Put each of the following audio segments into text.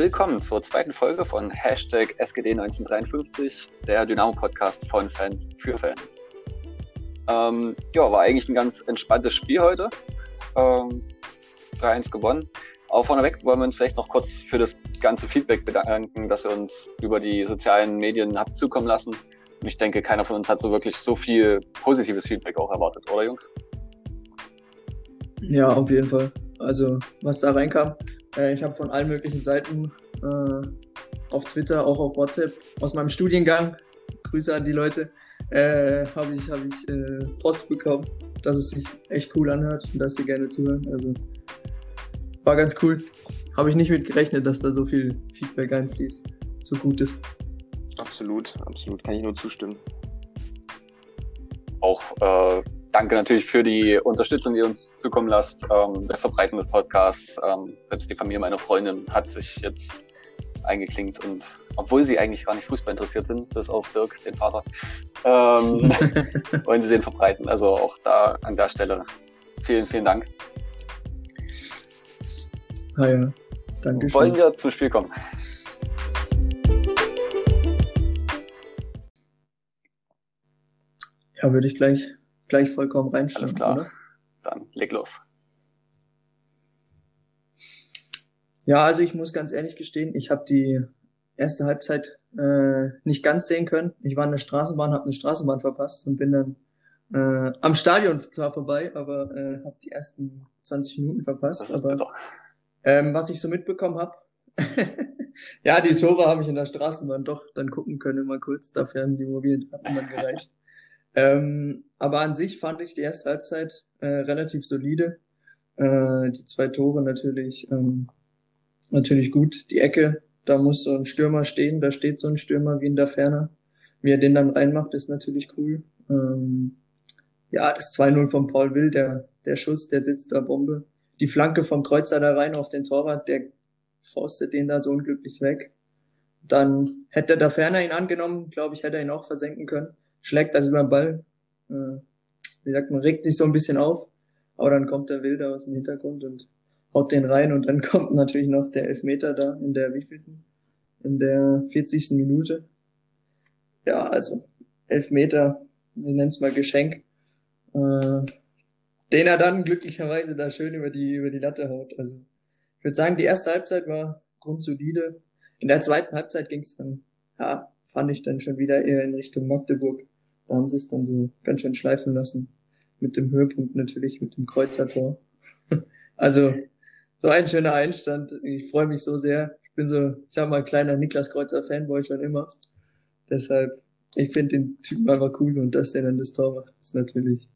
willkommen zur zweiten Folge von Hashtag SGD1953, der Dynamo-Podcast von Fans für Fans. Ähm, ja, war eigentlich ein ganz entspanntes Spiel heute. Ähm, 3-1 gewonnen. Aber vorneweg wollen wir uns vielleicht noch kurz für das ganze Feedback bedanken, dass ihr uns über die sozialen Medien habt zukommen lassen. Und ich denke, keiner von uns hat so wirklich so viel positives Feedback auch erwartet, oder Jungs? Ja, auf jeden Fall. Also, was da reinkam, äh, ich habe von allen möglichen Seiten äh, auf Twitter, auch auf WhatsApp, aus meinem Studiengang, Grüße an die Leute, äh, habe ich, hab ich äh, Post bekommen, dass es sich echt cool anhört und dass sie gerne zuhören. Also, war ganz cool. Habe ich nicht mit gerechnet, dass da so viel Feedback einfließt. So gut ist. Absolut, absolut. Kann ich nur zustimmen. Auch äh, danke natürlich für die Unterstützung, die ihr uns zukommen lasst. Ähm, das Verbreiten des Podcasts. Ähm, selbst die Familie meiner Freundin hat sich jetzt eingeklinkt und obwohl sie eigentlich gar nicht Fußball interessiert sind, bis auf Dirk, den Vater, ähm, wollen sie den verbreiten. Also auch da an der Stelle vielen, vielen Dank. Ah ja, danke schön. Wollen wir zum Spiel kommen? Ja, würde ich gleich, gleich vollkommen reinstellen. Alles klar. Oder? Dann leg los. Ja, also ich muss ganz ehrlich gestehen, ich habe die erste Halbzeit äh, nicht ganz sehen können. Ich war in der Straßenbahn, habe eine Straßenbahn verpasst und bin dann äh, am Stadion zwar vorbei, aber äh, habe die ersten 20 Minuten verpasst. Aber ähm, was ich so mitbekommen habe, ja, die Tore habe ich in der Straßenbahn doch dann gucken können, mal kurz. Dafür haben die mobilen Daten dann gereicht. Ähm, aber an sich fand ich die erste Halbzeit äh, relativ solide. Äh, die zwei Tore natürlich ähm, natürlich gut. Die Ecke, da muss so ein Stürmer stehen, da steht so ein Stürmer wie in der Ferne. Wie er den dann reinmacht, ist natürlich cool. Ähm, ja, das 2-0 von Paul Will, der, der Schuss, der sitzt da Bombe. Die Flanke vom Kreuzer da rein auf den Torwart, der faustet den da so unglücklich weg. Dann hätte der Ferner ihn angenommen, glaube ich, hätte er ihn auch versenken können. Schlägt das über den Ball. Äh, wie sagt man, regt sich so ein bisschen auf. Aber dann kommt der Wilder aus dem Hintergrund und haut den rein und dann kommt natürlich noch der Elfmeter da in der wievielten? In der 40. Minute. Ja, also Elfmeter, wir nennen es mal Geschenk, äh, den er dann glücklicherweise da schön über die über die Latte haut. Also ich würde sagen, die erste Halbzeit war grundsolide. In der zweiten Halbzeit ging es dann, ja, fand ich dann schon wieder eher in Richtung Magdeburg. Da haben sie es dann so ganz schön schleifen lassen. Mit dem Höhepunkt natürlich, mit dem Kreuzertor. also so ein schöner Einstand. Ich freue mich so sehr. Ich bin so, ich sag mal, kleiner Niklas Kreuzer Fanboy schon immer. Deshalb, ich finde den Typen einfach cool und dass der dann das Tor macht, ist natürlich,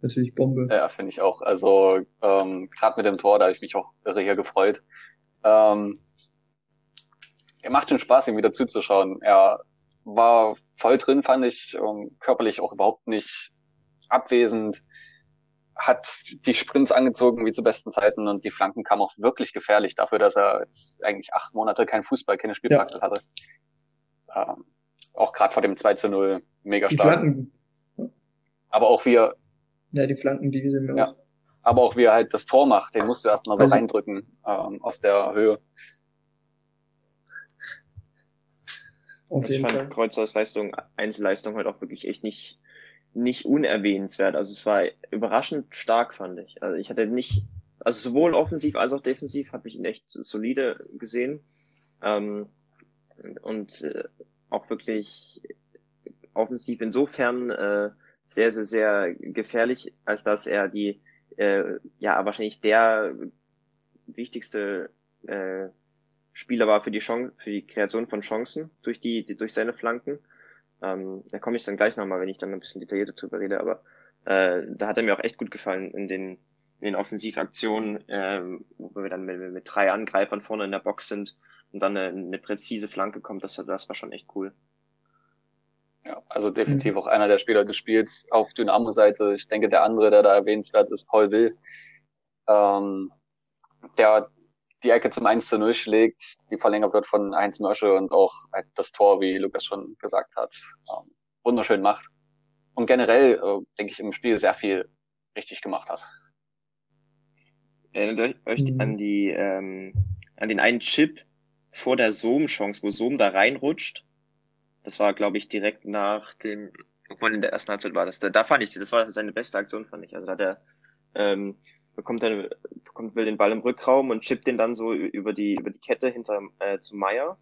natürlich Bombe. Ja, finde ich auch. Also ähm, gerade mit dem Tor, da habe ich mich auch irre hier gefreut. Ähm, er macht schon Spaß, ihm wieder zuzuschauen. Er war voll drin, fand ich, ähm, körperlich auch überhaupt nicht abwesend hat die Sprints angezogen wie zu besten Zeiten und die Flanken kamen auch wirklich gefährlich dafür, dass er jetzt eigentlich acht Monate kein Fußball, keine Spielpraxis ja. hatte. Ähm, auch gerade vor dem 2 zu 0 mega Die stark. Flanken, Aber auch wie er, ja, die Flanken, die sind mir Ja. auch. aber auch wie er halt das Tor macht, den musst du erstmal so Also- reindrücken ähm, aus der Höhe. Auf ich jeden fand Fall. Kreuzers Leistung, Einzelleistung heute auch wirklich echt nicht, nicht unerwähnenswert. Also es war überraschend stark, fand ich. Also ich hatte nicht, also sowohl offensiv als auch defensiv habe ich ihn echt solide gesehen. Ähm, und äh, auch wirklich offensiv insofern äh, sehr, sehr, sehr gefährlich, als dass er die, äh, ja, wahrscheinlich der wichtigste äh, Spieler war für die Chance, für die Kreation von Chancen durch die, die durch seine Flanken. Ähm, da komme ich dann gleich nochmal, wenn ich dann ein bisschen detaillierter drüber rede, aber äh, da hat er mir auch echt gut gefallen in den, in den Offensivaktionen, ähm, wo wir dann mit, mit drei Angreifern vorne in der Box sind und dann eine, eine präzise Flanke kommt, das, das war schon echt cool. Ja, also definitiv auch einer der Spieler des Spiels auf Dynamo-Seite. Ich denke, der andere, der da erwähnenswert ist, Paul Will, ähm, der die Ecke zum 1 zu 0 schlägt, die verlängert wird von Heinz Mörsche und auch halt das Tor, wie Lukas schon gesagt hat, ähm, wunderschön macht. Und generell, äh, denke ich, im Spiel sehr viel richtig gemacht hat. Erinnert euch Mhm. an die, ähm, an den einen Chip, vor der Sohm-Chance, wo Sohm da reinrutscht. Das war, glaube ich, direkt nach dem, obwohl in der ersten Halbzeit war das. Da, da fand ich, das war seine beste Aktion, fand ich. Also da der ähm, bekommt dann bekommt will den Ball im Rückraum und chippt den dann so über die über die Kette hinter äh, zu Meier.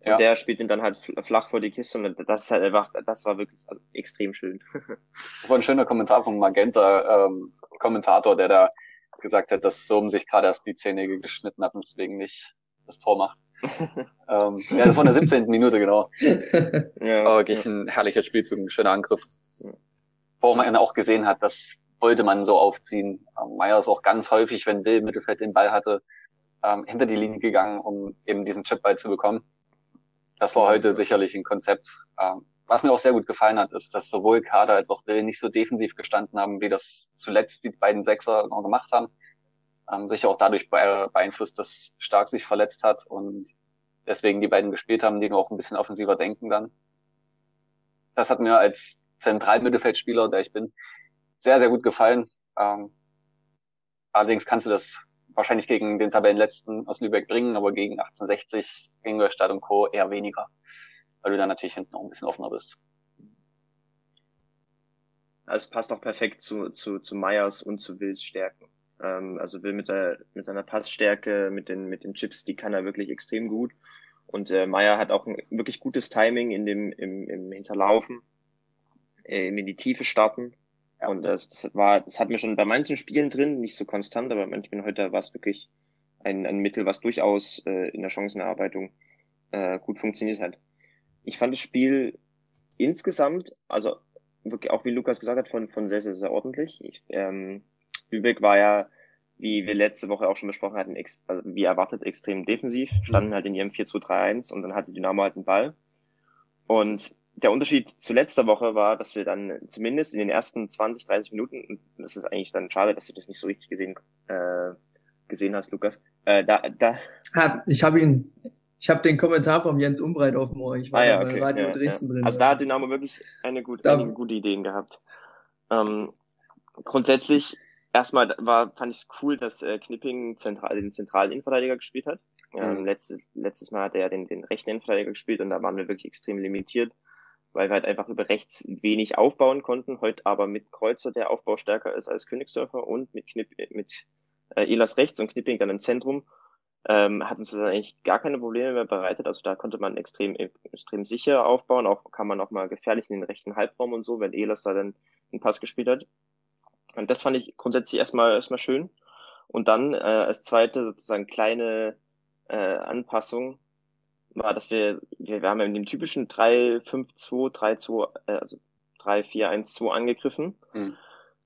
Und ja. der spielt ihn dann halt flach vor die Kiste und das ist halt einfach, das war wirklich also extrem schön. das war ein schöner Kommentar vom Magenta ähm, Kommentator, der da gesagt hat, dass Sohm sich gerade erst die Zähne geschnitten hat und deswegen nicht das Tor macht. ähm, ja, das war in der 17. Minute, genau. ja, Aber wirklich ja. ein herrlicher Spielzug, ein schöner Angriff. Wo man auch gesehen hat, das wollte man so aufziehen. Ähm, Meier ist auch ganz häufig, wenn Will Mittelfeld den Ball hatte, ähm, hinter die Linie gegangen, um eben diesen Chipball zu bekommen. Das war heute sicherlich ein Konzept. Ähm, was mir auch sehr gut gefallen hat, ist, dass sowohl Kader als auch Will nicht so defensiv gestanden haben, wie das zuletzt die beiden Sechser noch gemacht haben. Ähm, sicher auch dadurch beeinflusst, dass Stark sich verletzt hat und deswegen die beiden gespielt haben, die nur auch ein bisschen offensiver denken dann. Das hat mir als Zentralmittelfeldspieler, der ich bin, sehr, sehr gut gefallen. Ähm, allerdings kannst du das wahrscheinlich gegen den Tabellenletzten aus Lübeck bringen, aber gegen 1860, Ingolstadt und Co. eher weniger, weil du dann natürlich hinten noch ein bisschen offener bist. Also passt auch perfekt zu, zu, zu Meyers und zu Wills Stärken. Ähm, also Will mit, der, mit seiner Passstärke, mit den, mit den Chips, die kann er wirklich extrem gut. Und äh, Meyer hat auch ein wirklich gutes Timing in dem, im, im Hinterlaufen, äh, in die Tiefe starten. Und das, das war, das hat mir schon bei manchen Spielen drin, nicht so konstant, aber manchmal heute war es wirklich ein, ein Mittel, was durchaus äh, in der Chancenerarbeitung äh, gut funktioniert hat. Ich fand das Spiel insgesamt, also wirklich auch wie Lukas gesagt hat, von, von sehr, sehr, sehr ordentlich. Ich, ähm, Lübeck war ja, wie wir letzte Woche auch schon besprochen hatten, ex, also wie erwartet extrem defensiv, standen mhm. halt in ihrem 4-2-3-1 und dann hatte Dynamo halt den Ball. Und der Unterschied zu letzter Woche war, dass wir dann zumindest in den ersten 20, 30 Minuten, und das ist eigentlich dann schade, dass du das nicht so richtig gesehen, äh, gesehen hast, Lukas, äh, da, da. Ich habe ihn, ich habe den Kommentar vom Jens Umbreit auf dem Ohr. Ich war ah, ja, okay. bei Radio ja, Dresden ja. drin. Also da hat Dynamo wirklich eine gute, einige gute Ideen gehabt. Ähm, grundsätzlich, erstmal war, fand ich es cool, dass äh, Knipping zentral, den zentralen Innenverteidiger gespielt hat. Ähm, mhm. letztes, letztes Mal hat er ja den, den rechten Innenverteidiger gespielt und da waren wir wirklich extrem limitiert weil wir halt einfach über rechts wenig aufbauen konnten. Heute aber mit Kreuzer, der Aufbau stärker ist als Königsdörfer und mit, Knipp, mit äh, Elas rechts und Knipping dann im Zentrum, ähm, hat uns das eigentlich gar keine Probleme mehr bereitet. Also da konnte man extrem, extrem sicher aufbauen. Auch kann man auch mal gefährlich in den rechten Halbraum und so, wenn Elas da dann den Pass gespielt hat. Und das fand ich grundsätzlich erstmal, erstmal schön. Und dann äh, als zweite sozusagen kleine äh, Anpassung war, dass wir, wir, wir haben in dem typischen 3-5-2, 3-2, äh, also 3-4-1-2 angegriffen. Mhm.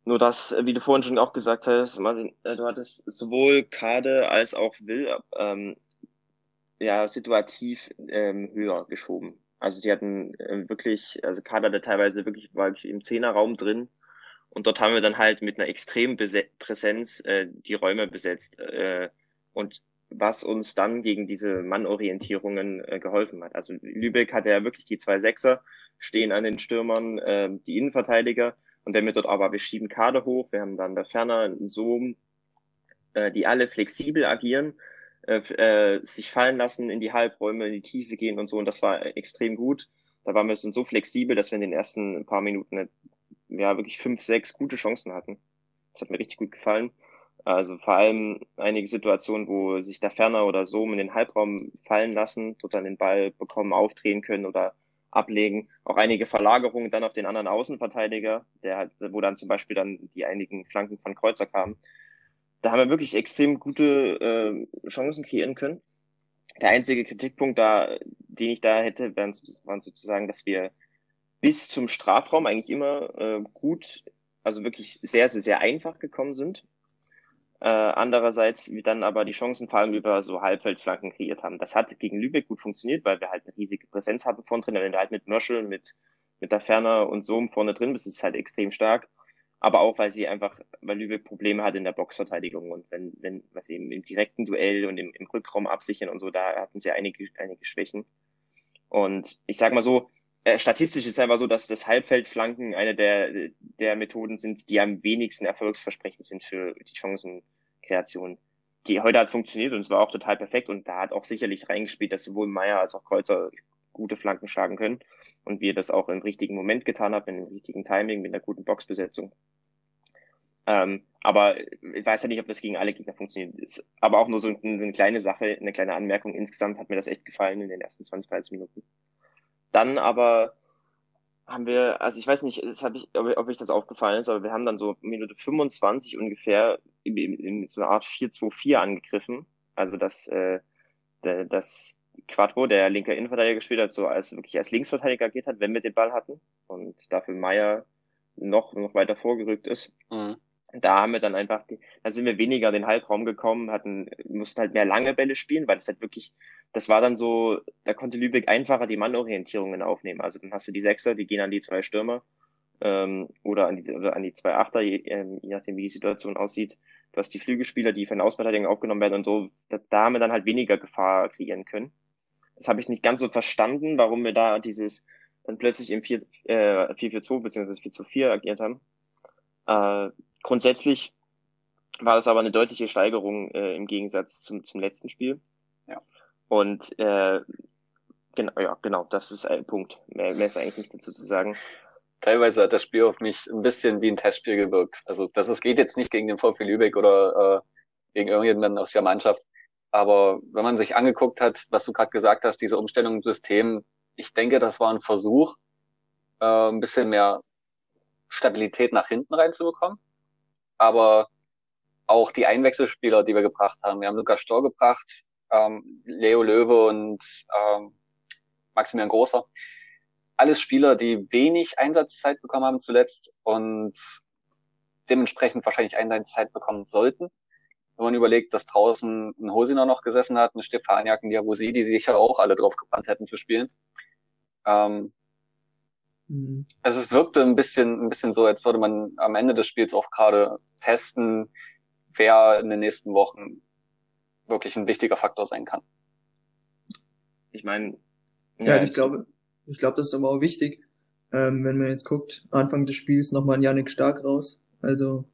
Nur dass, äh, wie du vorhin schon auch gesagt hast, Martin, äh, du hattest sowohl Kade als auch Will ähm, ja situativ ähm, höher geschoben. Also die hatten äh, wirklich, also Kader der teilweise wirklich war wirklich im Zehnerraum drin. Und dort haben wir dann halt mit einer extremen Präsenz äh, die Räume besetzt. Äh, und was uns dann gegen diese Mannorientierungen äh, geholfen hat. Also Lübeck hatte ja wirklich die zwei Sechser stehen an den Stürmern, äh, die Innenverteidiger und wenn wir dort aber, wir schieben Kader hoch, wir haben dann da ferner so, äh, die alle flexibel agieren, äh, äh, sich fallen lassen, in die Halbräume, in die Tiefe gehen und so und das war extrem gut. Da waren wir so flexibel, dass wir in den ersten paar Minuten ja wirklich fünf, sechs gute Chancen hatten. Das hat mir richtig gut gefallen. Also vor allem einige Situationen, wo sich der Ferner oder so in den Halbraum fallen lassen, dort dann den Ball bekommen, aufdrehen können oder ablegen. Auch einige Verlagerungen dann auf den anderen Außenverteidiger, der wo dann zum Beispiel dann die einigen Flanken von Kreuzer kamen. Da haben wir wirklich extrem gute äh, Chancen kreieren können. Der einzige Kritikpunkt da, den ich da hätte, wären, waren sozusagen, dass wir bis zum Strafraum eigentlich immer äh, gut, also wirklich sehr, sehr, sehr einfach gekommen sind. Äh, andererseits wir dann aber die Chancen vor allem über so Halbfeldflanken kreiert haben. Das hat gegen Lübeck gut funktioniert, weil wir halt eine riesige Präsenz hatten vorne drin. Wenn du halt mit Mörschel, mit, mit der Ferner und so vorne drin bist, ist es halt extrem stark. Aber auch, weil sie einfach, weil Lübeck Probleme hat in der Boxverteidigung und wenn, wenn, was eben im direkten Duell und im, im Rückraum absichern und so, da hatten sie einige, einige Schwächen. Und ich sag mal so, äh, statistisch ist es einfach so, dass das Halbfeldflanken eine der, der Methoden sind, die am wenigsten erfolgsversprechend sind für die Chancenkreation. die, heute hat es funktioniert und es war auch total perfekt und da hat auch sicherlich reingespielt, dass sowohl Meier als auch Kreuzer gute Flanken schlagen können und wir das auch im richtigen Moment getan haben, im richtigen Timing, mit einer guten Boxbesetzung. Ähm, aber ich weiß ja nicht, ob das gegen alle Gegner funktioniert. Ist aber auch nur so eine, eine kleine Sache, eine kleine Anmerkung. Insgesamt hat mir das echt gefallen in den ersten 20, 30 Minuten. Dann aber haben wir, also ich weiß nicht, das hab ich, ob, ob ich das aufgefallen ist, aber wir haben dann so Minute 25 ungefähr in, in, so einer Art 4-2-4 angegriffen. Also dass äh, das Quattro, der linke Innenverteidiger gespielt hat, so als wirklich als Linksverteidiger agiert hat, wenn wir den Ball hatten und dafür Meier noch, noch weiter vorgerückt ist. Mhm da haben wir dann einfach, da sind wir weniger den Halbraum gekommen, hatten, mussten halt mehr lange Bälle spielen, weil das halt wirklich, das war dann so, da konnte Lübeck einfacher die Mannorientierungen aufnehmen. Also dann hast du die Sechser, die gehen an die zwei Stürmer ähm, oder, an die, oder an die zwei Achter, je, ähm, je nachdem wie die Situation aussieht. Du hast die Flügelspieler, die für eine Ausverteidigung aufgenommen werden und so, da, da haben wir dann halt weniger Gefahr kreieren können. Das habe ich nicht ganz so verstanden, warum wir da dieses dann plötzlich im 4, äh, 4-4-2 bzw. 4-4 agiert haben. Äh, Grundsätzlich war das aber eine deutliche Steigerung äh, im Gegensatz zum, zum letzten Spiel. Ja. Und äh, genau, ja, genau, das ist ein Punkt. Mehr, mehr ist eigentlich nicht dazu zu sagen. Teilweise hat das Spiel auf mich ein bisschen wie ein Testspiel gewirkt. Also das es geht jetzt nicht gegen den VfL Lübeck oder äh, gegen irgendjemanden aus der Mannschaft. Aber wenn man sich angeguckt hat, was du gerade gesagt hast, diese Umstellung im System, ich denke, das war ein Versuch, äh, ein bisschen mehr Stabilität nach hinten reinzubekommen aber auch die Einwechselspieler, die wir gebracht haben. Wir haben Lukas Storr gebracht, ähm, Leo Löwe und ähm, Maximilian Großer. Alles Spieler, die wenig Einsatzzeit bekommen haben zuletzt und dementsprechend wahrscheinlich Einsatzzeit bekommen sollten. Wenn man überlegt, dass draußen ein Hosiner noch gesessen hat, ein Stefaniak, ein Diabusi, die sich ja auch alle drauf gebrannt hätten zu spielen. Ähm, Mhm. Also es wirkte ein bisschen, ein bisschen so, als würde man am Ende des Spiels auch gerade testen, wer in den nächsten Wochen wirklich ein wichtiger Faktor sein kann. Ich meine, ja, ja ich glaube, ich glaube, das ist aber auch wichtig, ähm, wenn man jetzt guckt, Anfang des Spiels nochmal ein Janik Stark raus. Also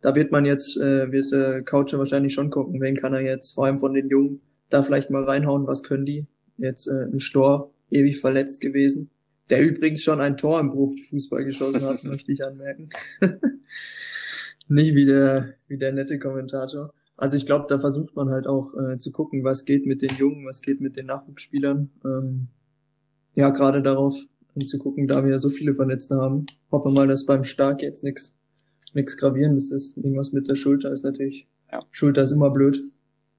da wird man jetzt, äh, wird äh, Coucher wahrscheinlich schon gucken, wen kann er jetzt, vor allem von den Jungen, da vielleicht mal reinhauen, was können die. Jetzt äh, ein Stor, ewig verletzt gewesen der übrigens schon ein Tor im Profifußball geschossen hat, möchte ich anmerken. Nicht wie der, wie der nette Kommentator. Also ich glaube, da versucht man halt auch äh, zu gucken, was geht mit den Jungen, was geht mit den Nachwuchsspielern. Ähm, ja, gerade darauf um zu gucken, da wir ja so viele Verletzte haben. Hoffen wir mal, dass beim Stark jetzt nichts nichts gravierendes ist. Irgendwas mit der Schulter ist natürlich. Ja. Schulter ist immer blöd.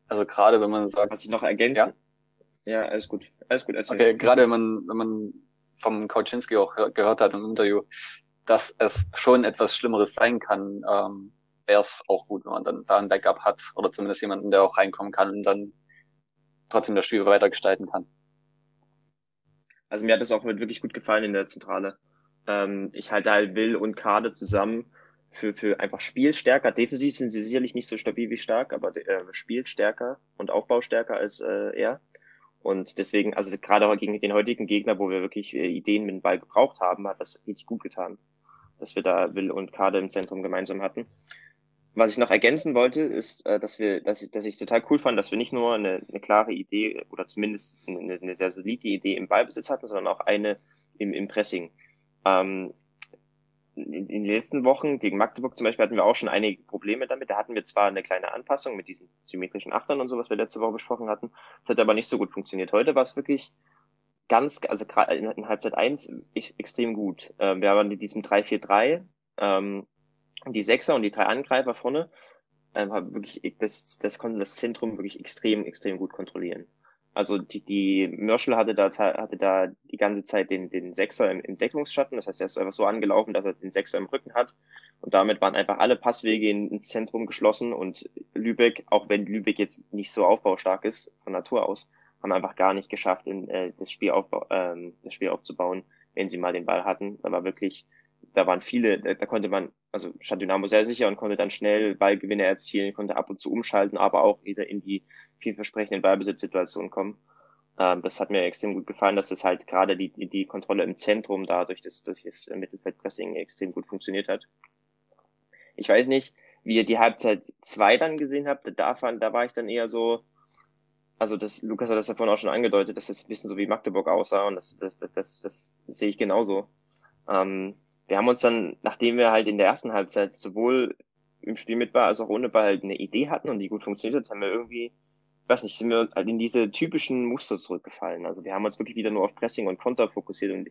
Also gerade wenn man sagt. Was ich noch ergänzen? Ja, ja alles gut. Alles gut. Alles okay, gerade wenn man, wenn man vom Kauczynski auch gehört hat im Interview, dass es schon etwas Schlimmeres sein kann, ähm, wäre es auch gut, wenn man dann da ein Backup hat oder zumindest jemanden, der auch reinkommen kann und dann trotzdem das Spiel weiter gestalten kann. Also mir hat es auch wirklich gut gefallen in der Zentrale. Ähm, ich halte halt Will und Kade zusammen für, für einfach Spielstärker. Defensiv sind sie sicherlich nicht so stabil wie stark, aber äh, Spielstärker und Aufbaustärker als äh, er. Und deswegen, also gerade gegen den heutigen Gegner, wo wir wirklich äh, Ideen mit dem Ball gebraucht haben, hat das richtig gut getan, dass wir da Will und Kade im Zentrum gemeinsam hatten. Was ich noch ergänzen wollte, ist, äh, dass wir, dass ich, dass ich total cool fand, dass wir nicht nur eine, eine klare Idee oder zumindest eine, eine sehr solide Idee im Ballbesitz hatten, sondern auch eine im, im Pressing. Ähm, in, den letzten Wochen gegen Magdeburg zum Beispiel hatten wir auch schon einige Probleme damit. Da hatten wir zwar eine kleine Anpassung mit diesen symmetrischen Achtern und so, was wir letzte Woche besprochen hatten. Das hat aber nicht so gut funktioniert. Heute war es wirklich ganz, also gerade in Halbzeit 1 extrem gut. Ähm, wir haben in diesem 3-4-3 ähm, die Sechser und die drei Angreifer vorne. Ähm, wirklich, das, das konnten das Zentrum wirklich extrem, extrem gut kontrollieren. Also die, die Mörschel hatte da, hatte da die ganze Zeit den, den Sechser im, im Deckungsschatten. Das heißt, er ist einfach so angelaufen, dass er den Sechser im Rücken hat. Und damit waren einfach alle Passwege ins Zentrum geschlossen. Und Lübeck, auch wenn Lübeck jetzt nicht so aufbaustark ist von Natur aus, haben einfach gar nicht geschafft, in, äh, das, Spiel aufbau, ähm, das Spiel aufzubauen, wenn sie mal den Ball hatten. Da war wirklich, da waren viele, da, da konnte man, also stand Dynamo sehr sicher und konnte dann schnell Ballgewinne erzielen, konnte ab und zu umschalten, aber auch wieder in die vielversprechenden Ballbesitzsituationen kommen. Ähm, das hat mir extrem gut gefallen, dass es halt gerade die, die, die Kontrolle im Zentrum da durch das, durch das Mittelfeldpressing extrem gut funktioniert hat. Ich weiß nicht, wie ihr die Halbzeit zwei dann gesehen habt, da, fand, da war ich dann eher so, also das, Lukas hat das ja vorhin auch schon angedeutet, dass das ein bisschen so wie Magdeburg aussah und das, das, das, das, das sehe ich genauso. Ähm, wir haben uns dann, nachdem wir halt in der ersten Halbzeit sowohl im Spiel mit Ball als auch ohne Ball halt eine Idee hatten und die gut funktioniert hat, haben wir irgendwie, weiß nicht, sind wir halt in diese typischen Muster zurückgefallen. Also wir haben uns wirklich wieder nur auf Pressing und Konter fokussiert und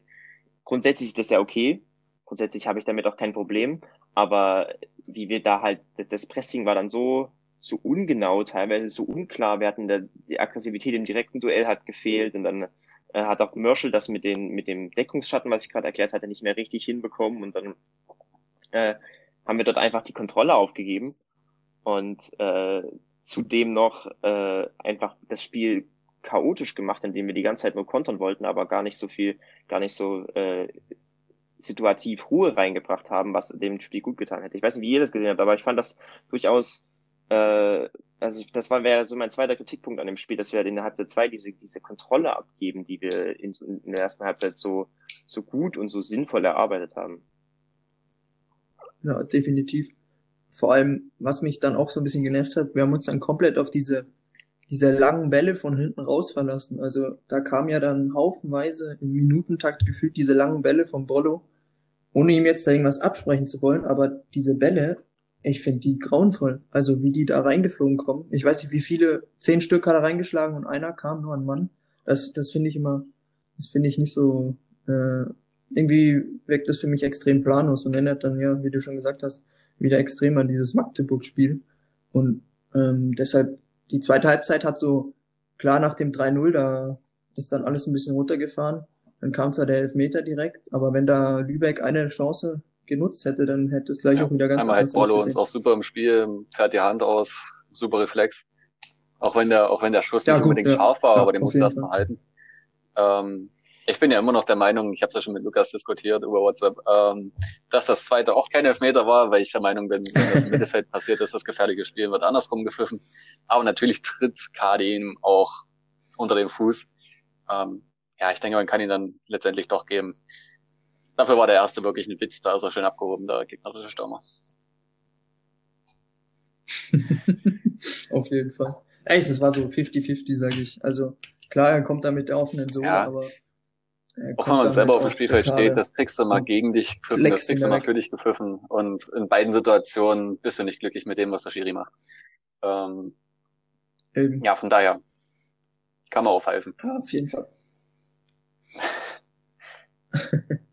grundsätzlich ist das ja okay. Grundsätzlich habe ich damit auch kein Problem. Aber wie wir da halt, das, das Pressing war dann so, so ungenau, teilweise so unklar. Wir hatten da, die Aggressivität im direkten Duell hat gefehlt und dann äh, hat auch Merschel das mit, den, mit dem Deckungsschatten, was ich gerade erklärt hatte, nicht mehr richtig hinbekommen und dann äh, haben wir dort einfach die Kontrolle aufgegeben und äh, zudem noch äh, einfach das Spiel chaotisch gemacht, indem wir die ganze Zeit nur kontern wollten, aber gar nicht so viel, gar nicht so äh, situativ Ruhe reingebracht haben, was dem Spiel gut getan hätte. Ich weiß nicht, wie ihr das gesehen habt, aber ich fand das durchaus, äh, also das war wäre so mein zweiter Kritikpunkt an dem Spiel, dass wir halt in der Halbzeit zwei diese, diese Kontrolle abgeben, die wir in, in der ersten Halbzeit so, so gut und so sinnvoll erarbeitet haben. Ja, definitiv. Vor allem, was mich dann auch so ein bisschen genervt hat, wir haben uns dann komplett auf diese, diese langen Bälle von hinten raus verlassen. Also da kam ja dann haufenweise im Minutentakt gefühlt diese langen Bälle vom Bollo, ohne ihm jetzt da irgendwas absprechen zu wollen, aber diese Bälle, ich finde die grauenvoll. Also wie die da reingeflogen kommen. Ich weiß nicht, wie viele, zehn Stück hat er reingeschlagen und einer kam nur ein Mann. Das, das finde ich immer, das finde ich nicht so, äh, irgendwie wirkt das für mich extrem planlos und erinnert dann ja, wie du schon gesagt hast, wieder extrem an dieses Magdeburg-Spiel. Und ähm, deshalb, die zweite Halbzeit hat so, klar nach dem 3-0, da ist dann alles ein bisschen runtergefahren. Dann kam zwar der Elfmeter direkt, aber wenn da Lübeck eine Chance genutzt hätte, dann hätte es gleich ja, auch wieder ganz Einmal halt Borlo uns auch super im Spiel, fährt die Hand aus, super Reflex. Auch wenn der, auch wenn der Schuss ja, nicht gut, unbedingt ja. scharf war, aber den musste erstmal halten. Ähm, ich bin ja immer noch der Meinung, ich habe es ja schon mit Lukas diskutiert über WhatsApp, ähm, dass das zweite auch kein Elfmeter war, weil ich der Meinung bin, wenn das im Mittelfeld passiert ist, das gefährliche Spiel wird andersrum gepfiffen. Aber natürlich tritt Kadi ihm auch unter den Fuß. Ähm, ja, ich denke, man kann ihn dann letztendlich doch geben. Dafür war der erste wirklich ein Witz, da ist er schön abgehoben, der gegnerische Stürmer. Auf jeden Fall. Echt, das war so 50-50, sage ich. Also klar, er kommt da mit der offenen Sohle, ja. aber auch wenn man selber auf dem Spielfeld steht, das kriegst du mal gegen dich gepfiffen, das kriegst du mal für dich gepfiffen. Und in beiden Situationen bist du nicht glücklich mit dem, was der Schiri macht. Ähm, ja, von daher kann man aufhelfen. Ja, auf jeden Fall.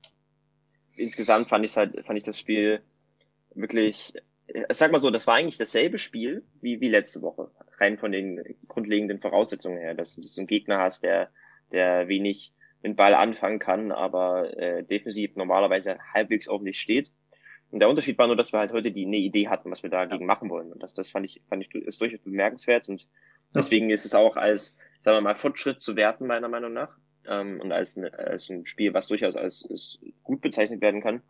Insgesamt fand ich halt, fand ich das Spiel wirklich, ich sag mal so, das war eigentlich dasselbe Spiel wie, wie letzte Woche. Rein von den grundlegenden Voraussetzungen her, dass du so einen Gegner hast, der, der wenig den Ball anfangen kann, aber äh, defensiv normalerweise halbwegs ordentlich steht. Und der Unterschied war nur, dass wir halt heute die eine Idee hatten, was wir dagegen machen wollen. Und das, das fand ich, fand ich ist durchaus bemerkenswert. Und deswegen ist es auch als, sagen wir mal, Fortschritt zu werten, meiner Meinung nach. Ähm, und als, als ein Spiel, was durchaus als, als gut bezeichnet werden kann.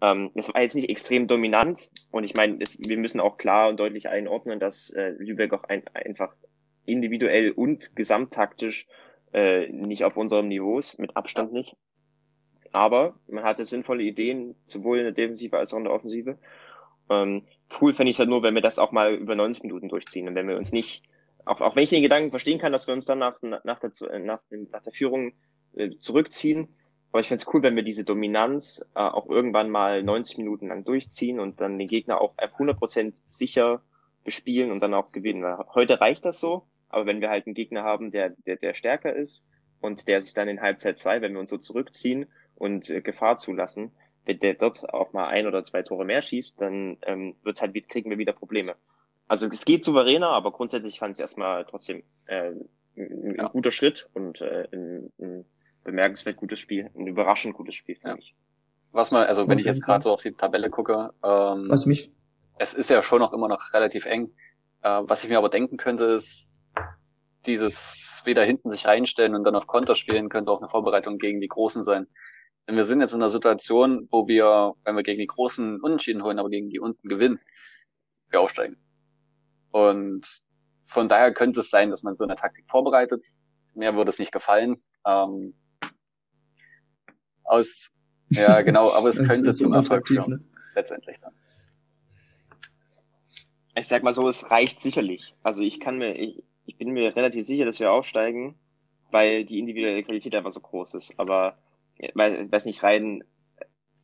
Ähm, war jetzt nicht extrem dominant. Und ich meine, wir müssen auch klar und deutlich einordnen, dass äh, Lübeck auch ein, einfach individuell und gesamttaktisch äh, nicht auf unserem Niveau ist, mit Abstand nicht. Aber man hatte sinnvolle Ideen, sowohl in der Defensive als auch in der Offensive. Ähm, cool fände ich es halt nur, wenn wir das auch mal über 90 Minuten durchziehen und wenn wir uns nicht, auch, auch wenn ich den Gedanken verstehen kann, dass wir uns dann nach, nach, der, nach, nach der Führung äh, zurückziehen, aber ich finde es cool, wenn wir diese Dominanz äh, auch irgendwann mal 90 Minuten lang durchziehen und dann den Gegner auch 100% sicher bespielen und dann auch gewinnen. Weil heute reicht das so, aber wenn wir halt einen Gegner haben, der, der, der stärker ist und der sich dann in Halbzeit zwei, wenn wir uns so zurückziehen und äh, Gefahr zulassen, wenn der dort auch mal ein oder zwei Tore mehr schießt, dann ähm, wird's halt, kriegen wir wieder Probleme. Also es geht souveräner, aber grundsätzlich fand ich es erstmal trotzdem äh, ein, ja. guter Schritt und äh, ein, ein bemerkenswert gutes Spiel, ein überraschend gutes Spiel für ja. mich. Was man, also wenn ich jetzt gerade so auf die Tabelle gucke, ähm, was mich es ist ja schon noch immer noch relativ eng. Äh, was ich mir aber denken könnte, ist, dieses wieder hinten sich reinstellen und dann auf Konter spielen könnte auch eine Vorbereitung gegen die Großen sein. Denn wir sind jetzt in einer Situation, wo wir, wenn wir gegen die Großen Unentschieden holen, aber gegen die unten gewinnen, wir aufsteigen. Und von daher könnte es sein, dass man so eine Taktik vorbereitet. Mir würde es nicht gefallen. Ähm, aus, ja, genau, aber es könnte zum Erfolg führen. Ne? Letztendlich dann. Ich sag mal so, es reicht sicherlich. Also ich kann mir, ich, ich bin mir relativ sicher, dass wir aufsteigen, weil die individuelle Qualität einfach so groß ist. Aber weil, weiß nicht, rein,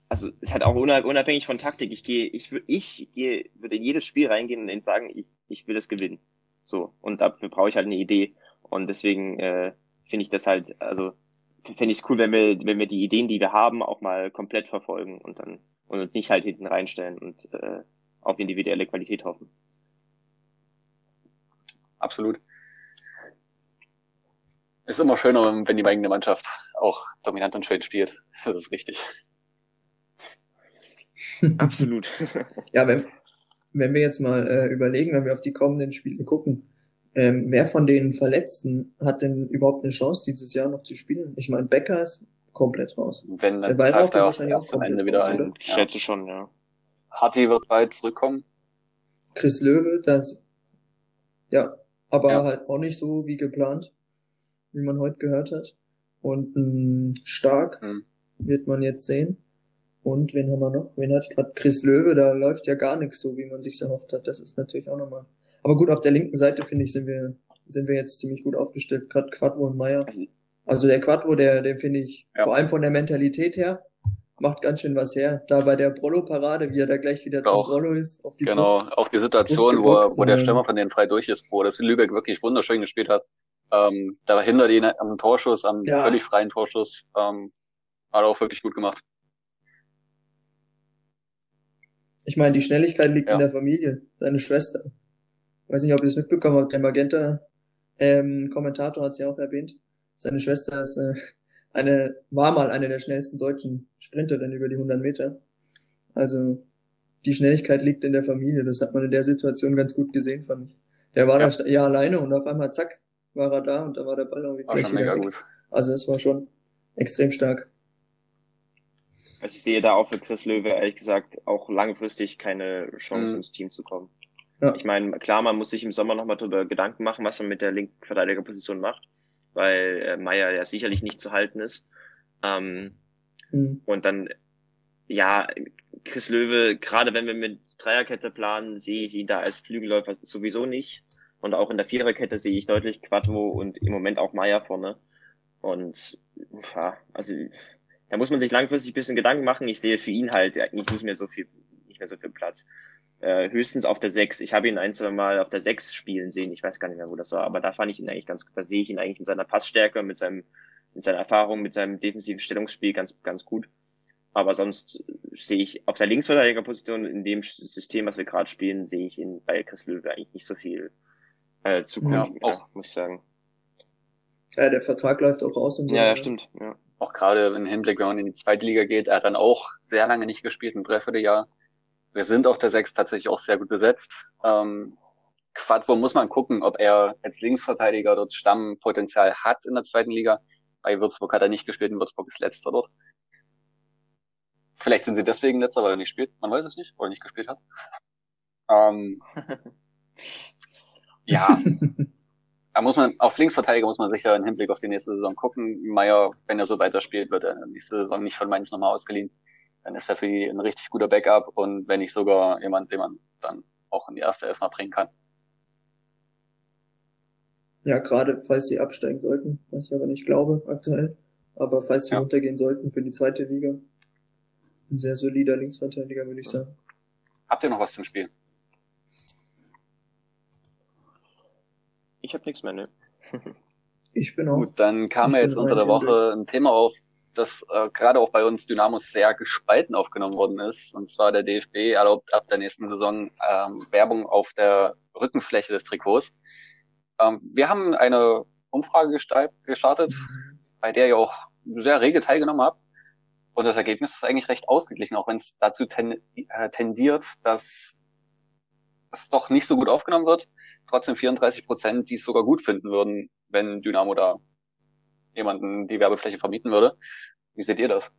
also es hat auch unabhängig von Taktik. Ich gehe, ich, ich gehe, würde in jedes Spiel reingehen und sagen, ich, ich will das gewinnen. So. Und dafür brauche ich halt eine Idee. Und deswegen äh, finde ich das halt, also fände ich es cool, wenn wir, wenn wir die Ideen, die wir haben, auch mal komplett verfolgen und dann und uns nicht halt hinten reinstellen und äh, auf individuelle Qualität hoffen. Absolut. Ist immer schöner, wenn die eigene Mannschaft auch dominant und schön spielt. Das ist richtig. Absolut. ja, wenn, wenn wir jetzt mal äh, überlegen, wenn wir auf die kommenden Spiele gucken, ähm, wer von den Verletzten hat denn überhaupt eine Chance, dieses Jahr noch zu spielen? Ich meine, Becker ist komplett raus. Wenn, dann greift er wahrscheinlich auch am Ende wieder raus, ein. Ich schätze schon, ja. Harty wird bald zurückkommen. Chris Löwe, das, ja, aber ja. halt auch nicht so wie geplant, wie man heute gehört hat. Und ähm, stark hm. wird man jetzt sehen. Und wen haben wir noch? Wen hatte ich gerade? Chris Löwe, da läuft ja gar nichts so, wie man sich erhofft hat. Das ist natürlich auch nochmal. Aber gut, auf der linken Seite, finde ich, sind wir, sind wir jetzt ziemlich gut aufgestellt. Gerade Quadvo und Meier. Also, also der Quadvo, der, der finde ich, ja. vor allem von der Mentalität her, macht ganz schön was her. Da bei der Prollo-Parade, wie er da gleich wieder zum Prollo ist. Auf die genau, Brust, auch die Situation, wo, wo der Stürmer von denen frei durch ist, wo das Lübeck wirklich wunderschön gespielt hat. Ähm, dahinter den am Torschuss, am ja. völlig freien Torschuss, ähm, hat er auch wirklich gut gemacht. Ich meine, die Schnelligkeit liegt ja. in der Familie, seine Schwester. Ich weiß nicht, ob ihr es mitbekommen habt, der Magenta ähm, Kommentator hat es ja auch erwähnt. Seine Schwester ist äh, eine, war mal eine der schnellsten deutschen Sprinterinnen über die 100 Meter. Also die Schnelligkeit liegt in der Familie. Das hat man in der Situation ganz gut gesehen, fand ich. Der war ja. da ja alleine und auf einmal zack, war er da und da war der Ball auch war schon mega weg. gut. Also es war schon extrem stark. Also ich sehe da auch für Chris Löwe ehrlich gesagt auch langfristig keine Chance mhm. ins Team zu kommen. Ja. Ich meine, klar, man muss sich im Sommer nochmal darüber Gedanken machen, was man mit der linken Verteidigerposition macht weil äh, Meier ja sicherlich nicht zu halten ist. Ähm, mhm. Und dann, ja, Chris Löwe, gerade wenn wir mit Dreierkette planen, sehe ich ihn da als Flügelläufer sowieso nicht. Und auch in der Viererkette sehe ich deutlich Quattro und im Moment auch Meier vorne. Und ja, also da muss man sich langfristig ein bisschen Gedanken machen. Ich sehe für ihn halt eigentlich nicht mehr so viel, nicht mehr so viel Platz äh, höchstens auf der 6. Ich habe ihn ein, zwei Mal auf der 6 spielen sehen. Ich weiß gar nicht mehr, wo das war, aber da fand ich ihn eigentlich ganz, da sehe ich ihn eigentlich in seiner Passstärke, mit seinem, mit seiner Erfahrung, mit seinem defensiven Stellungsspiel ganz, ganz gut. Aber sonst sehe ich auf der Linksverteidigerposition in dem System, was wir gerade spielen, sehe ich ihn bei Chris Löwe eigentlich nicht so viel äh, Zukunft, ja, auch, muss ich sagen. Ja, der Vertrag läuft auch aus. Ja, ja, stimmt. Ja. Auch gerade im Hinblick, wenn man in die zweite Liga geht, er hat dann auch sehr lange nicht gespielt, ein Dreivierteljahr. Wir sind auf der 6 tatsächlich auch sehr gut besetzt. Ähm, Quadvo muss man gucken, ob er als Linksverteidiger dort Stammpotenzial hat in der zweiten Liga. Bei Würzburg hat er nicht gespielt und Würzburg ist letzter dort. Vielleicht sind sie deswegen letzter, weil er nicht spielt. Man weiß es nicht, weil er nicht gespielt hat. Ähm, ja. Da muss man, auf Linksverteidiger muss man sicher im Hinblick auf die nächste Saison gucken. Meier, wenn er so weiterspielt, wird er nächste Saison nicht von Mainz nochmal ausgeliehen dann ist er für die ein richtig guter Backup und wenn nicht sogar jemand, den man dann auch in die erste Elf mal bringen kann. Ja, gerade falls sie absteigen sollten, was ich aber nicht glaube aktuell, aber falls sie ja. runtergehen sollten für die zweite Liga, ein sehr solider Linksverteidiger, würde ich sagen. Habt ihr noch was zum Spiel? Ich habe nichts mehr, ne? ich bin auch. Gut, dann kam ja jetzt unter der Woche ein Thema auf, das äh, gerade auch bei uns Dynamos sehr gespalten aufgenommen worden ist. Und zwar der DFB erlaubt ab der nächsten Saison ähm, Werbung auf der Rückenfläche des Trikots. Ähm, wir haben eine Umfrage gestartet, mhm. bei der ihr auch sehr rege teilgenommen habt. Und das Ergebnis ist eigentlich recht ausgeglichen, auch wenn es dazu ten, äh, tendiert, dass es doch nicht so gut aufgenommen wird. Trotzdem 34 Prozent, die es sogar gut finden würden, wenn Dynamo da jemanden die Werbefläche vermieten würde. Wie seht ihr das?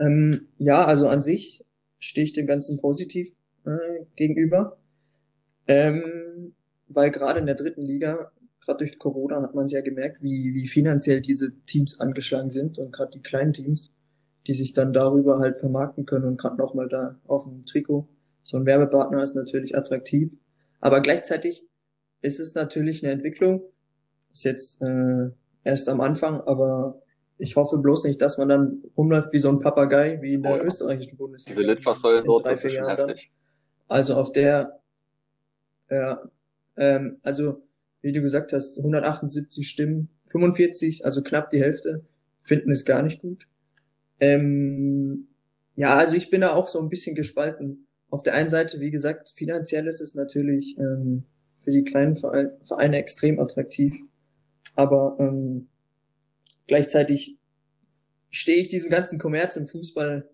Ähm, ja, also an sich stehe ich dem Ganzen positiv äh, gegenüber. Ähm, weil gerade in der dritten Liga, gerade durch Corona hat man ja gemerkt, wie, wie finanziell diese Teams angeschlagen sind und gerade die kleinen Teams, die sich dann darüber halt vermarkten können und gerade nochmal da auf dem Trikot. So ein Werbepartner ist natürlich attraktiv. Aber gleichzeitig ist es natürlich eine Entwicklung. Ist jetzt äh, erst am Anfang, aber ich hoffe bloß nicht, dass man dann rumläuft wie so ein Papagei, wie in der oh, österreichischen Bundesliga. Diese Litfaßsäule dort ist schon heftig. Also auf der, ja, ähm, also wie du gesagt hast, 178 Stimmen, 45, also knapp die Hälfte, finden es gar nicht gut. Ähm, ja, also ich bin da auch so ein bisschen gespalten. Auf der einen Seite, wie gesagt, finanziell ist es natürlich ähm, für die kleinen Vereine extrem attraktiv, aber ähm, gleichzeitig stehe ich diesem ganzen Kommerz im Fußball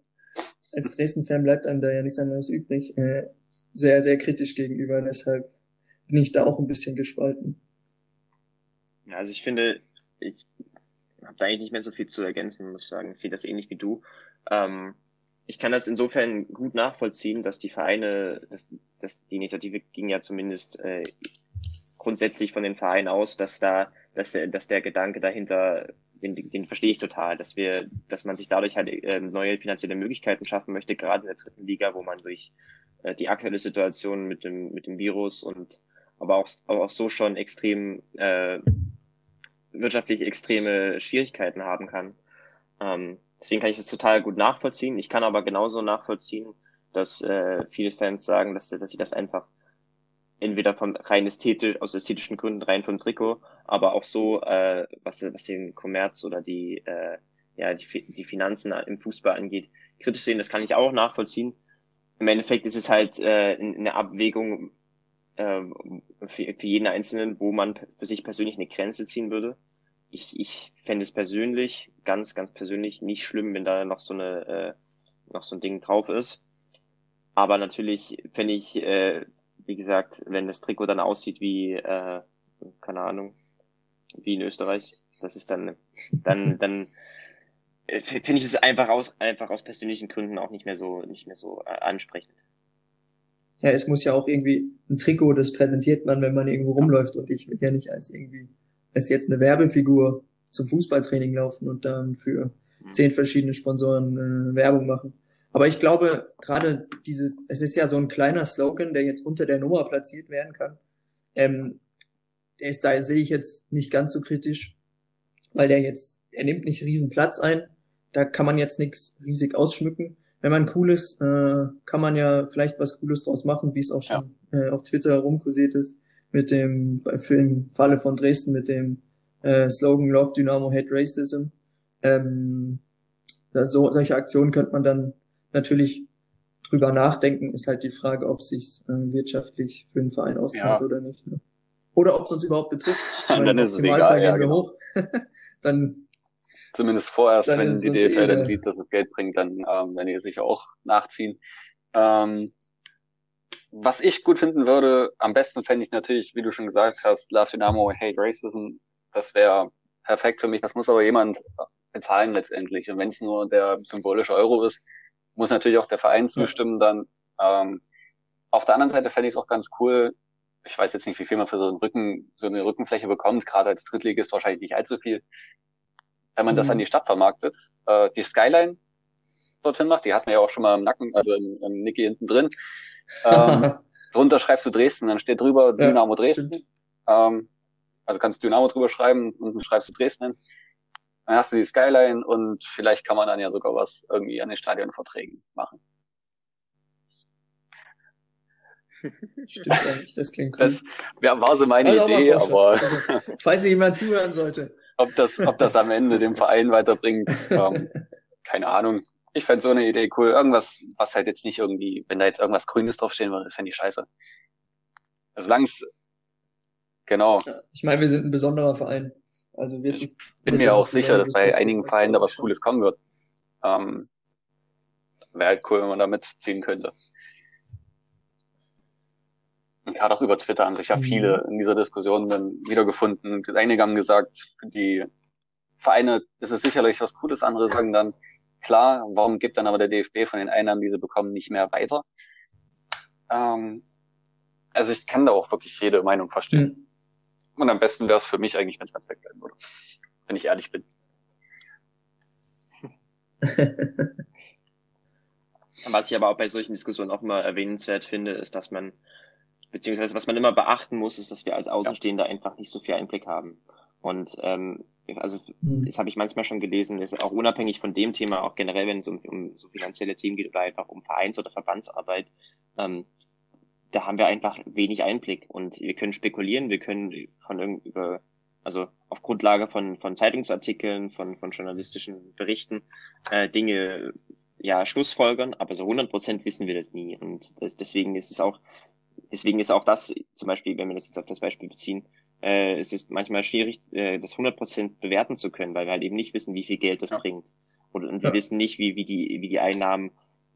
als Dresden-Fan bleibt einem da ja nichts anderes übrig, äh, sehr, sehr kritisch gegenüber. Deshalb bin ich da auch ein bisschen gespalten. Also ich finde, ich habe da eigentlich nicht mehr so viel zu ergänzen, muss ich sagen. Ich sehe das ähnlich wie du. Ähm, ich kann das insofern gut nachvollziehen, dass die Vereine, dass, dass die Initiative ging ja zumindest äh, grundsätzlich von den Vereinen aus, dass da, dass dass der Gedanke dahinter, den, den verstehe ich total, dass wir, dass man sich dadurch halt äh, neue finanzielle Möglichkeiten schaffen möchte, gerade in der dritten Liga, wo man durch äh, die aktuelle Situation mit dem mit dem Virus und aber auch, aber auch so schon extrem äh, wirtschaftlich extreme Schwierigkeiten haben kann. Ähm, deswegen kann ich das total gut nachvollziehen. Ich kann aber genauso nachvollziehen, dass äh, viele Fans sagen, dass, dass sie das einfach entweder von rein ästhetisch, aus ästhetischen Gründen rein vom Trikot, aber auch so, äh, was, was den Kommerz oder die, äh, ja, die, die Finanzen im Fußball angeht, kritisch sehen, das kann ich auch nachvollziehen. Im Endeffekt ist es halt äh, eine Abwägung, äh, für, für jeden Einzelnen, wo man für sich persönlich eine Grenze ziehen würde. Ich, ich fände es persönlich, ganz, ganz persönlich, nicht schlimm, wenn da noch so eine, äh, noch so ein Ding drauf ist. Aber natürlich fände ich, äh, wie gesagt, wenn das Trikot dann aussieht wie, äh, keine Ahnung, wie in Österreich, das ist dann, dann, dann äh, finde ich es einfach aus, einfach aus persönlichen Gründen auch nicht mehr so, nicht mehr so äh, ansprechend ja, es muss ja auch irgendwie ein Trikot, das präsentiert man, wenn man irgendwo rumläuft und ich will ja nicht als irgendwie, als jetzt eine Werbefigur zum Fußballtraining laufen und dann für mhm. zehn verschiedene Sponsoren äh, Werbung machen. Aber ich glaube, gerade diese, es ist ja so ein kleiner Slogan, der jetzt unter der Nummer platziert werden kann. Ähm, der ist, da sehe ich jetzt nicht ganz so kritisch, weil der jetzt, er nimmt nicht riesen Platz ein. Da kann man jetzt nichts riesig ausschmücken wenn man cool ist, äh, kann man ja vielleicht was Cooles draus machen, wie es auch schon ja. äh, auf Twitter herumkursiert ist, mit dem, für im Falle von Dresden, mit dem äh, Slogan Love Dynamo Hate Racism. Ähm, so, solche Aktionen könnte man dann natürlich drüber nachdenken, ist halt die Frage, ob sich äh, wirtschaftlich für einen Verein auszahlt ja. oder nicht. Ne? Oder ob es uns überhaupt betrifft. dann ist es egal, ja, genau. dann Zumindest vorerst, wenn die DFL dann sieht, dass es Geld bringt, dann ähm, werden die sicher auch nachziehen. Ähm, was ich gut finden würde, am besten fände ich natürlich, wie du schon gesagt hast, Love Dynamo, Hate Racism. Das wäre perfekt für mich. Das muss aber jemand bezahlen letztendlich. Und wenn es nur der symbolische Euro ist, muss natürlich auch der Verein zustimmen dann. Ähm, auf der anderen Seite fände ich es auch ganz cool. Ich weiß jetzt nicht, wie viel man für so einen Rücken, so eine Rückenfläche bekommt. Gerade als Drittligist wahrscheinlich nicht allzu viel wenn man mhm. das an die Stadt vermarktet, äh, die Skyline dorthin macht, die hatten wir ja auch schon mal im Nacken, also im, im Niki hinten drin. Ähm, drunter schreibst du Dresden, dann steht drüber Dynamo ja, Dresden. Ähm, also kannst du Dynamo drüber schreiben und dann schreibst du Dresden hin. Dann hast du die Skyline und vielleicht kann man dann ja sogar was irgendwie an den Stadionverträgen machen. Stimmt eigentlich, das klingt cool. Das war so meine also Idee, aber. Also, falls jemand zuhören sollte ob das, ob das am Ende dem Verein weiterbringt, ähm, keine Ahnung. Ich fände so eine Idee cool. Irgendwas, was halt jetzt nicht irgendwie, wenn da jetzt irgendwas Grünes draufstehen würde, das fände ich scheiße. Solange es, genau. Ich meine, wir sind ein besonderer Verein. Also wird ich bin mir auch sicher, dass bei einigen Vereinen da was Cooles kommen wird. Ähm, Wäre halt cool, wenn man da mitziehen könnte. Und gerade auch über Twitter haben sich ja mhm. viele in dieser Diskussion dann wiedergefunden. Einige haben gesagt, für die Vereine ist es sicherlich was Cooles, andere sagen dann, klar, warum gibt dann aber der DFB von den Einnahmen, die sie bekommen, nicht mehr weiter? Ähm, also ich kann da auch wirklich jede Meinung verstehen. Mhm. Und am besten wäre es für mich eigentlich, wenn es ganz wegbleiben würde. Wenn ich ehrlich bin. Was ich aber auch bei solchen Diskussionen auch immer erwähnenswert finde, ist, dass man, beziehungsweise was man immer beachten muss, ist, dass wir als Außenstehender ja. einfach nicht so viel Einblick haben. Und ähm, also mhm. das habe ich manchmal schon gelesen, ist auch unabhängig von dem Thema, auch generell, wenn es um, um so finanzielle Themen geht oder einfach um Vereins- oder Verbandsarbeit, ähm, da haben wir einfach wenig Einblick und wir können spekulieren, wir können von irgendwie, also auf Grundlage von, von Zeitungsartikeln, von, von journalistischen Berichten äh, Dinge ja Schlussfolgern, aber so 100 Prozent wissen wir das nie. Und das, deswegen ist es auch, deswegen ist auch das zum Beispiel, wenn wir das jetzt auf das Beispiel beziehen, äh, es ist manchmal schwierig, äh, das 100 Prozent bewerten zu können, weil wir halt eben nicht wissen, wie viel Geld das ja. bringt und, und wir ja. wissen nicht, wie, wie die, wie die Einnahmen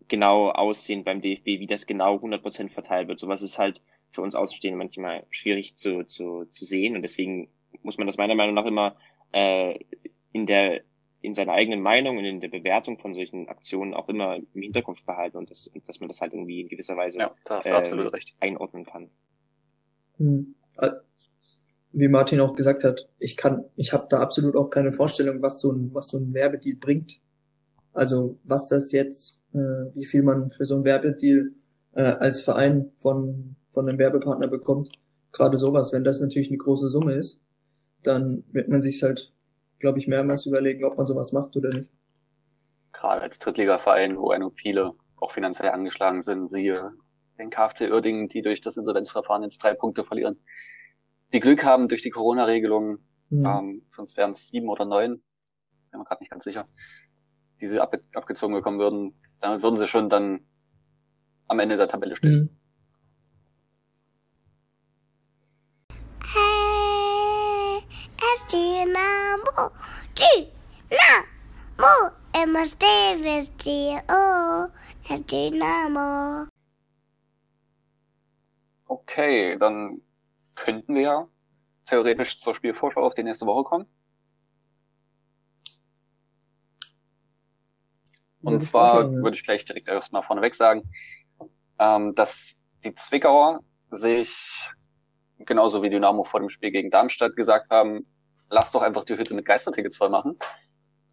genau aussehen beim DFB, wie das genau 100% verteilt wird. Sowas ist halt für uns Außenstehende manchmal schwierig zu, zu, zu sehen und deswegen muss man das meiner Meinung nach immer äh, in der in seiner eigenen Meinung und in der Bewertung von solchen Aktionen auch immer im Hinterkopf behalten und das, dass man das halt irgendwie in gewisser Weise ja, äh, einordnen kann. Hm. Wie Martin auch gesagt hat, ich kann, ich habe da absolut auch keine Vorstellung, was so ein, was so ein Werbedeal bringt. Also was das jetzt äh, wie viel man für so ein Werbedeal äh, als Verein von, von einem Werbepartner bekommt. Gerade sowas, wenn das natürlich eine große Summe ist, dann wird man sich halt, glaube ich, mehrmals überlegen, ob man sowas macht oder nicht. Gerade als Drittligaverein, wo einem viele auch finanziell angeschlagen sind, siehe den KfC Uerdingen, die durch das Insolvenzverfahren jetzt drei Punkte verlieren, die Glück haben durch die Corona-Regelungen, mhm. ähm, sonst wären es sieben oder neun, bin mir gerade nicht ganz sicher, die sie ab, abgezogen bekommen würden, damit würden sie schon dann am Ende der Tabelle stehen. Mhm. Dynamo, Dynamo, oh, es Dynamo. Okay, dann könnten wir ja theoretisch zur Spielvorschau auf die nächste Woche kommen. Und zwar würde ich gleich direkt erstmal vorneweg sagen, ähm, dass die Zwickauer sich genauso wie Dynamo vor dem Spiel gegen Darmstadt gesagt haben, lass doch einfach die Hütte mit Geistertickets voll machen.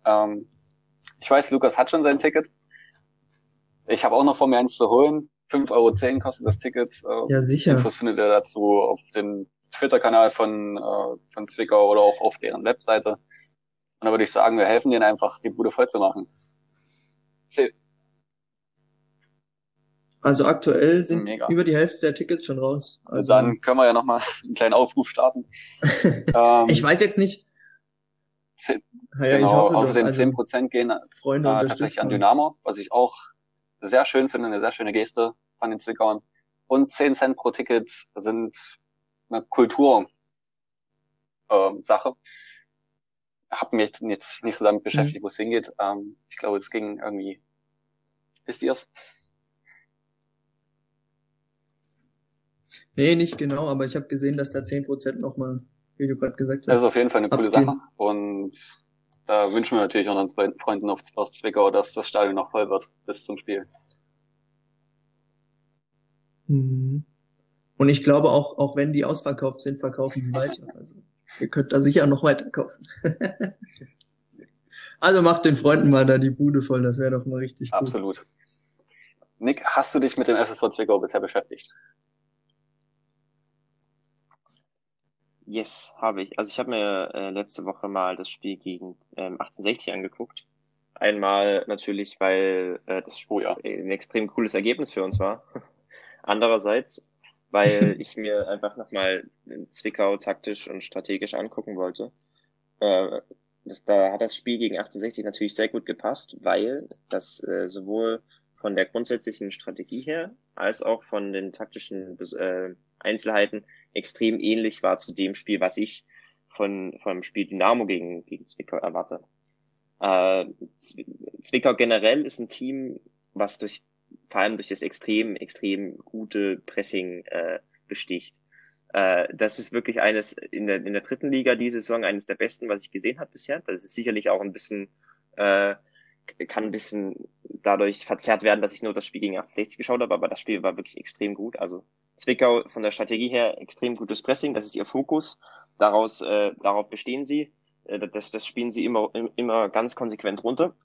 Ähm, ich weiß, Lukas hat schon sein Ticket. Ich habe auch noch vor mir eins zu holen. 5,10 Euro kostet das Ticket. Äh, ja, sicher. Infos findet ihr dazu auf dem Twitter-Kanal von, äh, von Zwickau oder auch auf deren Webseite. Und da würde ich sagen, wir helfen denen einfach, die Bude voll zu machen. Also aktuell sind Mega. über die Hälfte der Tickets schon raus. Also, dann können wir ja nochmal einen kleinen Aufruf starten. ähm, ich weiß jetzt nicht. Zehn, ja, genau, außerdem also 10% gehen Freunde äh, tatsächlich an Dynamo, was ich auch sehr schön finde, eine sehr schöne Geste von den Zwickauern. Und 10 Cent pro Ticket sind eine Kultur äh, Sache habe mich jetzt nicht so damit beschäftigt, mhm. wo es hingeht. Ähm, ich glaube, es ging irgendwie. Wisst ihr es? Nee, nicht genau, aber ich habe gesehen, dass da 10% nochmal, wie du gerade gesagt hast. Das ist auf jeden Fall eine coole Sache. Und da wünschen wir natürlich unseren Freunden aus Zwickau, dass das Stadion noch voll wird bis zum Spiel. Mhm. Und ich glaube auch, auch wenn die ausverkauft sind, verkaufen die weiter. Also. Ihr könnt da sicher noch weiter kaufen. also macht den Freunden mal da die Bude voll, das wäre doch mal richtig gut. Absolut. Nick, hast du dich mit dem FSV Zwickau bisher beschäftigt? Yes, habe ich. Also ich habe mir äh, letzte Woche mal das Spiel gegen ähm, 1860 angeguckt. Einmal natürlich, weil äh, das Spiel oh, ja. ein extrem cooles Ergebnis für uns war. Andererseits, weil ich mir einfach nochmal Zwickau taktisch und strategisch angucken wollte. Äh, das, da hat das Spiel gegen 1860 natürlich sehr gut gepasst, weil das äh, sowohl von der grundsätzlichen Strategie her als auch von den taktischen äh, Einzelheiten extrem ähnlich war zu dem Spiel, was ich von vom Spiel Dynamo gegen, gegen Zwickau erwarte. Äh, Zwickau generell ist ein Team, was durch vor allem durch das extrem, extrem gute Pressing äh, besticht. Äh, das ist wirklich eines in der, in der dritten Liga diese Saison eines der besten, was ich gesehen habe bisher. Das ist sicherlich auch ein bisschen, äh, kann ein bisschen dadurch verzerrt werden, dass ich nur das Spiel gegen 1860 geschaut habe, aber das Spiel war wirklich extrem gut. Also Zwickau von der Strategie her extrem gutes Pressing, das ist ihr Fokus. Daraus, äh, darauf bestehen sie. Äh, das, das spielen sie immer, immer ganz konsequent runter.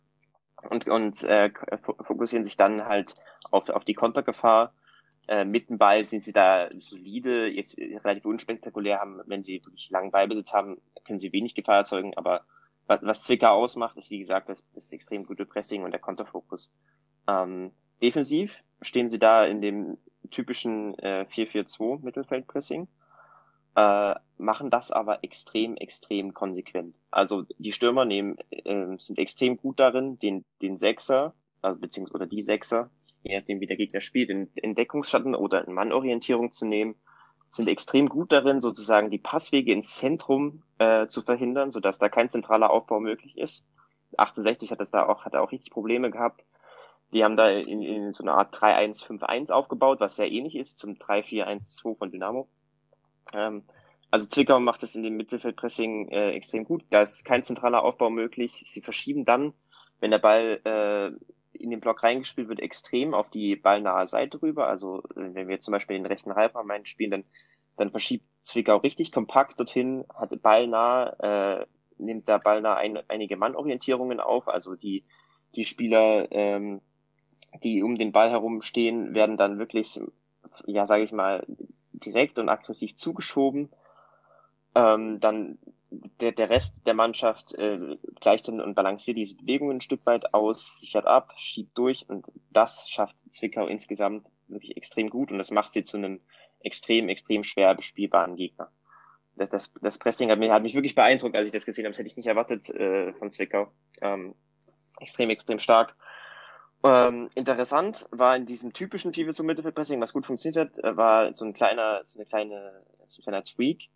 und, und äh, fokussieren sich dann halt auf, auf die Kontergefahr. Äh, mit dem Ball sind sie da solide, jetzt relativ unspektakulär haben, wenn sie wirklich langen Ballbesitz haben, können sie wenig Gefahr erzeugen, aber was, was Zwickau ausmacht, ist wie gesagt das, das extrem gute Pressing und der Konterfokus. Ähm, defensiv stehen sie da in dem typischen äh, 4-4-2 Mittelfeldpressing, äh, machen das aber extrem, extrem konsequent. Also die Stürmer nehmen, äh, sind extrem gut darin, den, den Sechser, also beziehungsweise oder die Sechser, je nachdem wie der Gegner spielt, in, in Deckungsschatten oder in Mannorientierung zu nehmen, sind extrem gut darin, sozusagen die Passwege ins Zentrum äh, zu verhindern, sodass da kein zentraler Aufbau möglich ist. 1860 hat es da auch, hat er auch richtig Probleme gehabt. Die haben da in, in so eine Art 3-1-5-1 aufgebaut, was sehr ähnlich ist zum 3-4-1-2 von Dynamo. Ähm, also Zwickau macht das in dem Mittelfeldpressing äh, extrem gut. Da ist kein zentraler Aufbau möglich. Sie verschieben dann, wenn der Ball äh, in den Block reingespielt wird, extrem auf die ballnahe Seite rüber. Also äh, wenn wir zum Beispiel den rechten Halbraum einspielen, dann, dann verschiebt Zwickau richtig kompakt dorthin, hat ballnah, äh, nimmt da ballnah ein, einige Mannorientierungen auf. Also die, die Spieler ähm, die um den Ball herum stehen, werden dann wirklich, ja, sage ich mal, direkt und aggressiv zugeschoben. Ähm, dann der, der Rest der Mannschaft äh, gleicht dann und balanciert diese Bewegungen ein Stück weit aus, sichert ab, schiebt durch und das schafft Zwickau insgesamt wirklich extrem gut und das macht sie zu einem extrem, extrem schwer bespielbaren Gegner. Das, das, das Pressing hat mich, hat mich wirklich beeindruckt, als ich das gesehen habe. Das hätte ich nicht erwartet äh, von Zwickau. Ähm, extrem, extrem stark. Ähm, interessant war in diesem typischen Pivot zum Mittelfeldpressing, was gut funktioniert hat, äh, war so ein kleiner, so eine kleine, so ein kleiner Tweak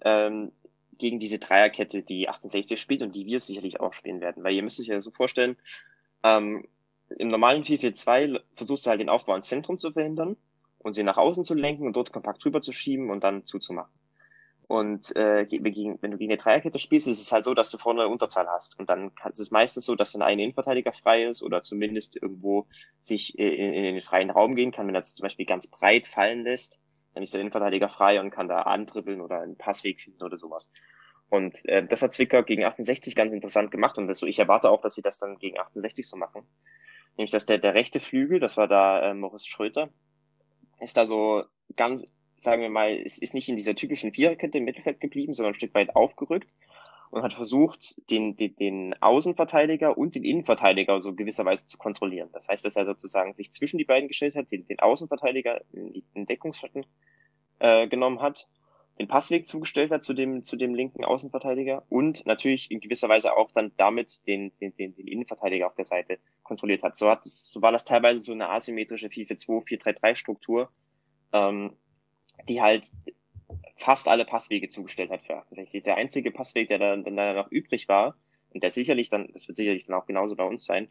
ähm, gegen diese Dreierkette, die 1860 spielt und die wir sicherlich auch spielen werden. Weil ihr müsst euch ja so vorstellen, ähm, im normalen 4-4-2 versuchst du halt den Aufbau ins Zentrum zu verhindern und sie nach außen zu lenken und dort kompakt rüber zu schieben und dann zuzumachen. Und äh, wenn du gegen eine Dreierkette spielst, ist es halt so, dass du vorne eine Unterzahl hast. Und dann ist es meistens so, dass dann ein Innenverteidiger frei ist oder zumindest irgendwo sich in, in den freien Raum gehen kann. Wenn er zum Beispiel ganz breit fallen lässt, dann ist der Innenverteidiger frei und kann da antribbeln oder einen Passweg finden oder sowas. Und äh, das hat Zwickau gegen 1860 ganz interessant gemacht und das, so, ich erwarte auch, dass sie das dann gegen 1860 so machen. Nämlich, dass der, der rechte Flügel, das war da äh, Moritz Schröter, ist da so ganz sagen wir mal, es ist nicht in dieser typischen Viererkette im Mittelfeld geblieben, sondern ein Stück weit aufgerückt und hat versucht, den, den, den Außenverteidiger und den Innenverteidiger so gewisserweise zu kontrollieren. Das heißt, dass er sozusagen sich zwischen die beiden gestellt hat, den, den Außenverteidiger in, in Deckungsschatten äh, genommen hat, den Passweg zugestellt hat zu dem, zu dem linken Außenverteidiger und natürlich in gewisser Weise auch dann damit den, den, den, den Innenverteidiger auf der Seite kontrolliert hat. So, hat es, so war das teilweise so eine asymmetrische 4-4-2, 4-3-3 Struktur, ähm, die halt fast alle Passwege zugestellt hat für 68. Der einzige Passweg, der dann, dann noch übrig war, und der sicherlich dann, das wird sicherlich dann auch genauso bei uns sein,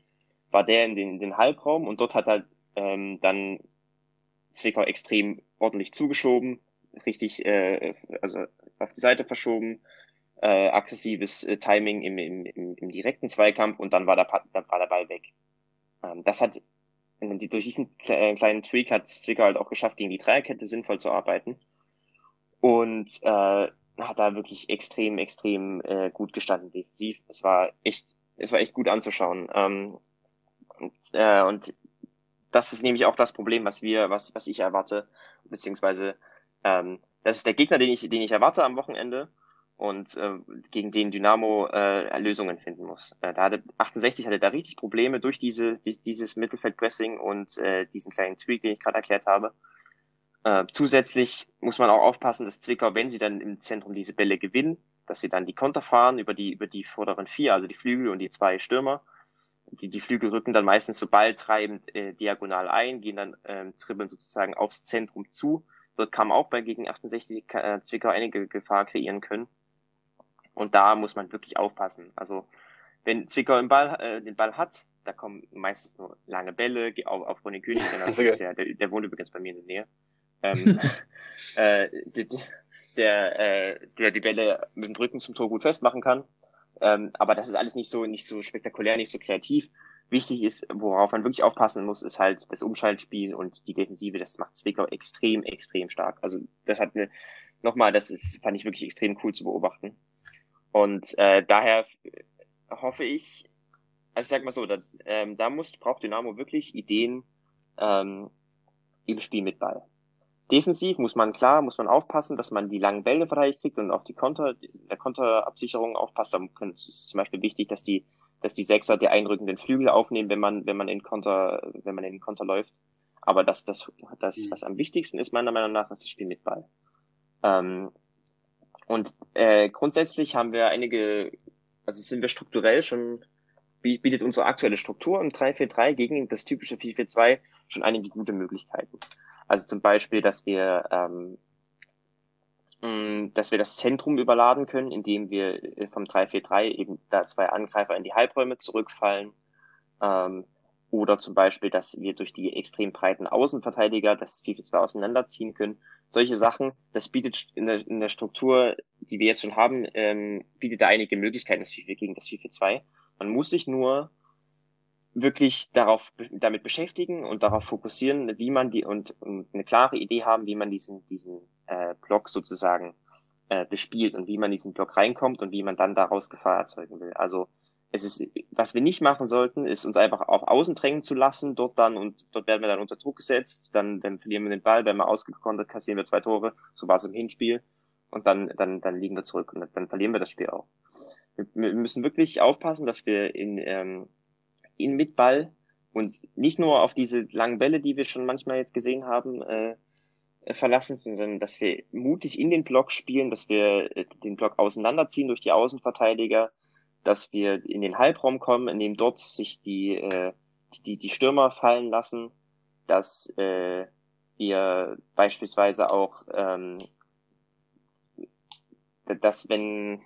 war der in den, in den Halbraum und dort hat halt ähm, dann Zwickau extrem ordentlich zugeschoben, richtig, äh, also auf die Seite verschoben, äh, aggressives äh, Timing im, im, im, im direkten Zweikampf und dann war der, dann war der Ball weg. Ähm, das hat durch diesen äh, kleinen Tweak hat Zwickau halt auch geschafft, gegen die Dreierkette sinnvoll zu arbeiten. Und äh, hat da wirklich extrem, extrem äh, gut gestanden defensiv. Es war echt, es war echt gut anzuschauen. Ähm, und, äh, und das ist nämlich auch das Problem, was wir, was, was ich erwarte, beziehungsweise ähm, das ist der Gegner, den ich, den ich erwarte am Wochenende und äh, gegen den Dynamo äh, Lösungen finden muss. Äh, da hatte 68 hatte da richtig Probleme durch diese die, dieses Mittelfeldpressing und äh, diesen kleinen Tweak, den ich gerade erklärt habe. Äh, zusätzlich muss man auch aufpassen, dass Zwickau, wenn sie dann im Zentrum diese Bälle gewinnen, dass sie dann die Konter fahren über die über die vorderen vier, also die Flügel und die zwei Stürmer. Die, die Flügel rücken dann meistens so balltreibend äh, diagonal ein, gehen dann äh, dribbeln sozusagen aufs Zentrum zu. Dort man auch bei gegen 68 äh, Zwickau einige Gefahr kreieren können. Und da muss man wirklich aufpassen. Also wenn Zwickau den Ball, äh, den Ball hat, da kommen meistens nur lange Bälle auf, auf Ronny König, der, ja, der, der wohnt übrigens bei mir in der Nähe. Ähm, äh, der, der, äh, der die Bälle mit dem Rücken zum Tor gut festmachen kann. Ähm, aber das ist alles nicht so, nicht so spektakulär, nicht so kreativ. Wichtig ist, worauf man wirklich aufpassen muss, ist halt das Umschaltspiel und die Defensive. Das macht Zwickau extrem, extrem stark. Also das hat eine, nochmal, das ist, fand ich wirklich extrem cool zu beobachten. Und äh, daher hoffe ich, also ich sag mal so, da, ähm, da muss, braucht Dynamo wirklich Ideen ähm, im Spiel mit Ball. Defensiv muss man klar, muss man aufpassen, dass man die langen Bälle verteidigt kriegt und auf die Konter, der Konterabsicherung aufpasst. Da ist es zum Beispiel wichtig, dass die, dass die Sechser die einrückenden Flügel aufnehmen, wenn man, wenn man in Konter, wenn man in den Konter läuft. Aber das, das, das, mhm. was am wichtigsten ist, meiner Meinung nach, ist das Spiel mit Ball. Ähm, und äh, grundsätzlich haben wir einige, also sind wir strukturell schon, bietet unsere aktuelle Struktur im 3-4-3 gegen das typische 4-4-2 schon einige gute Möglichkeiten. Also zum Beispiel, dass wir, ähm, dass wir das Zentrum überladen können, indem wir äh, vom 3-4-3 eben da zwei Angreifer in die Halbräume zurückfallen. Ähm, oder zum Beispiel, dass wir durch die extrem breiten Außenverteidiger das 4-4-2 auseinanderziehen können. Solche Sachen, das bietet in der, in der Struktur, die wir jetzt schon haben, ähm, bietet da einige Möglichkeiten, das 4-4 gegen das 4-4-2. Man muss sich nur wirklich darauf damit beschäftigen und darauf fokussieren, wie man die und, und eine klare Idee haben, wie man diesen diesen äh, Block sozusagen äh, bespielt und wie man diesen Block reinkommt und wie man dann daraus Gefahr erzeugen will. Also es ist, was wir nicht machen sollten, ist uns einfach auf Außen drängen zu lassen, dort dann und dort werden wir dann unter Druck gesetzt, dann, dann verlieren wir den Ball, werden wir ausgekontert, kassieren wir zwei Tore, so war es im Hinspiel und dann, dann, dann liegen wir zurück und dann verlieren wir das Spiel auch. Wir, wir müssen wirklich aufpassen, dass wir in, ähm, in mit Ball und nicht nur auf diese langen Bälle, die wir schon manchmal jetzt gesehen haben, äh, verlassen, sondern dass wir mutig in den Block spielen, dass wir äh, den Block auseinanderziehen durch die Außenverteidiger, dass wir in den Halbraum kommen, in dem dort sich die, äh, die, die Stürmer fallen lassen, dass äh, wir beispielsweise auch, ähm, dass wenn,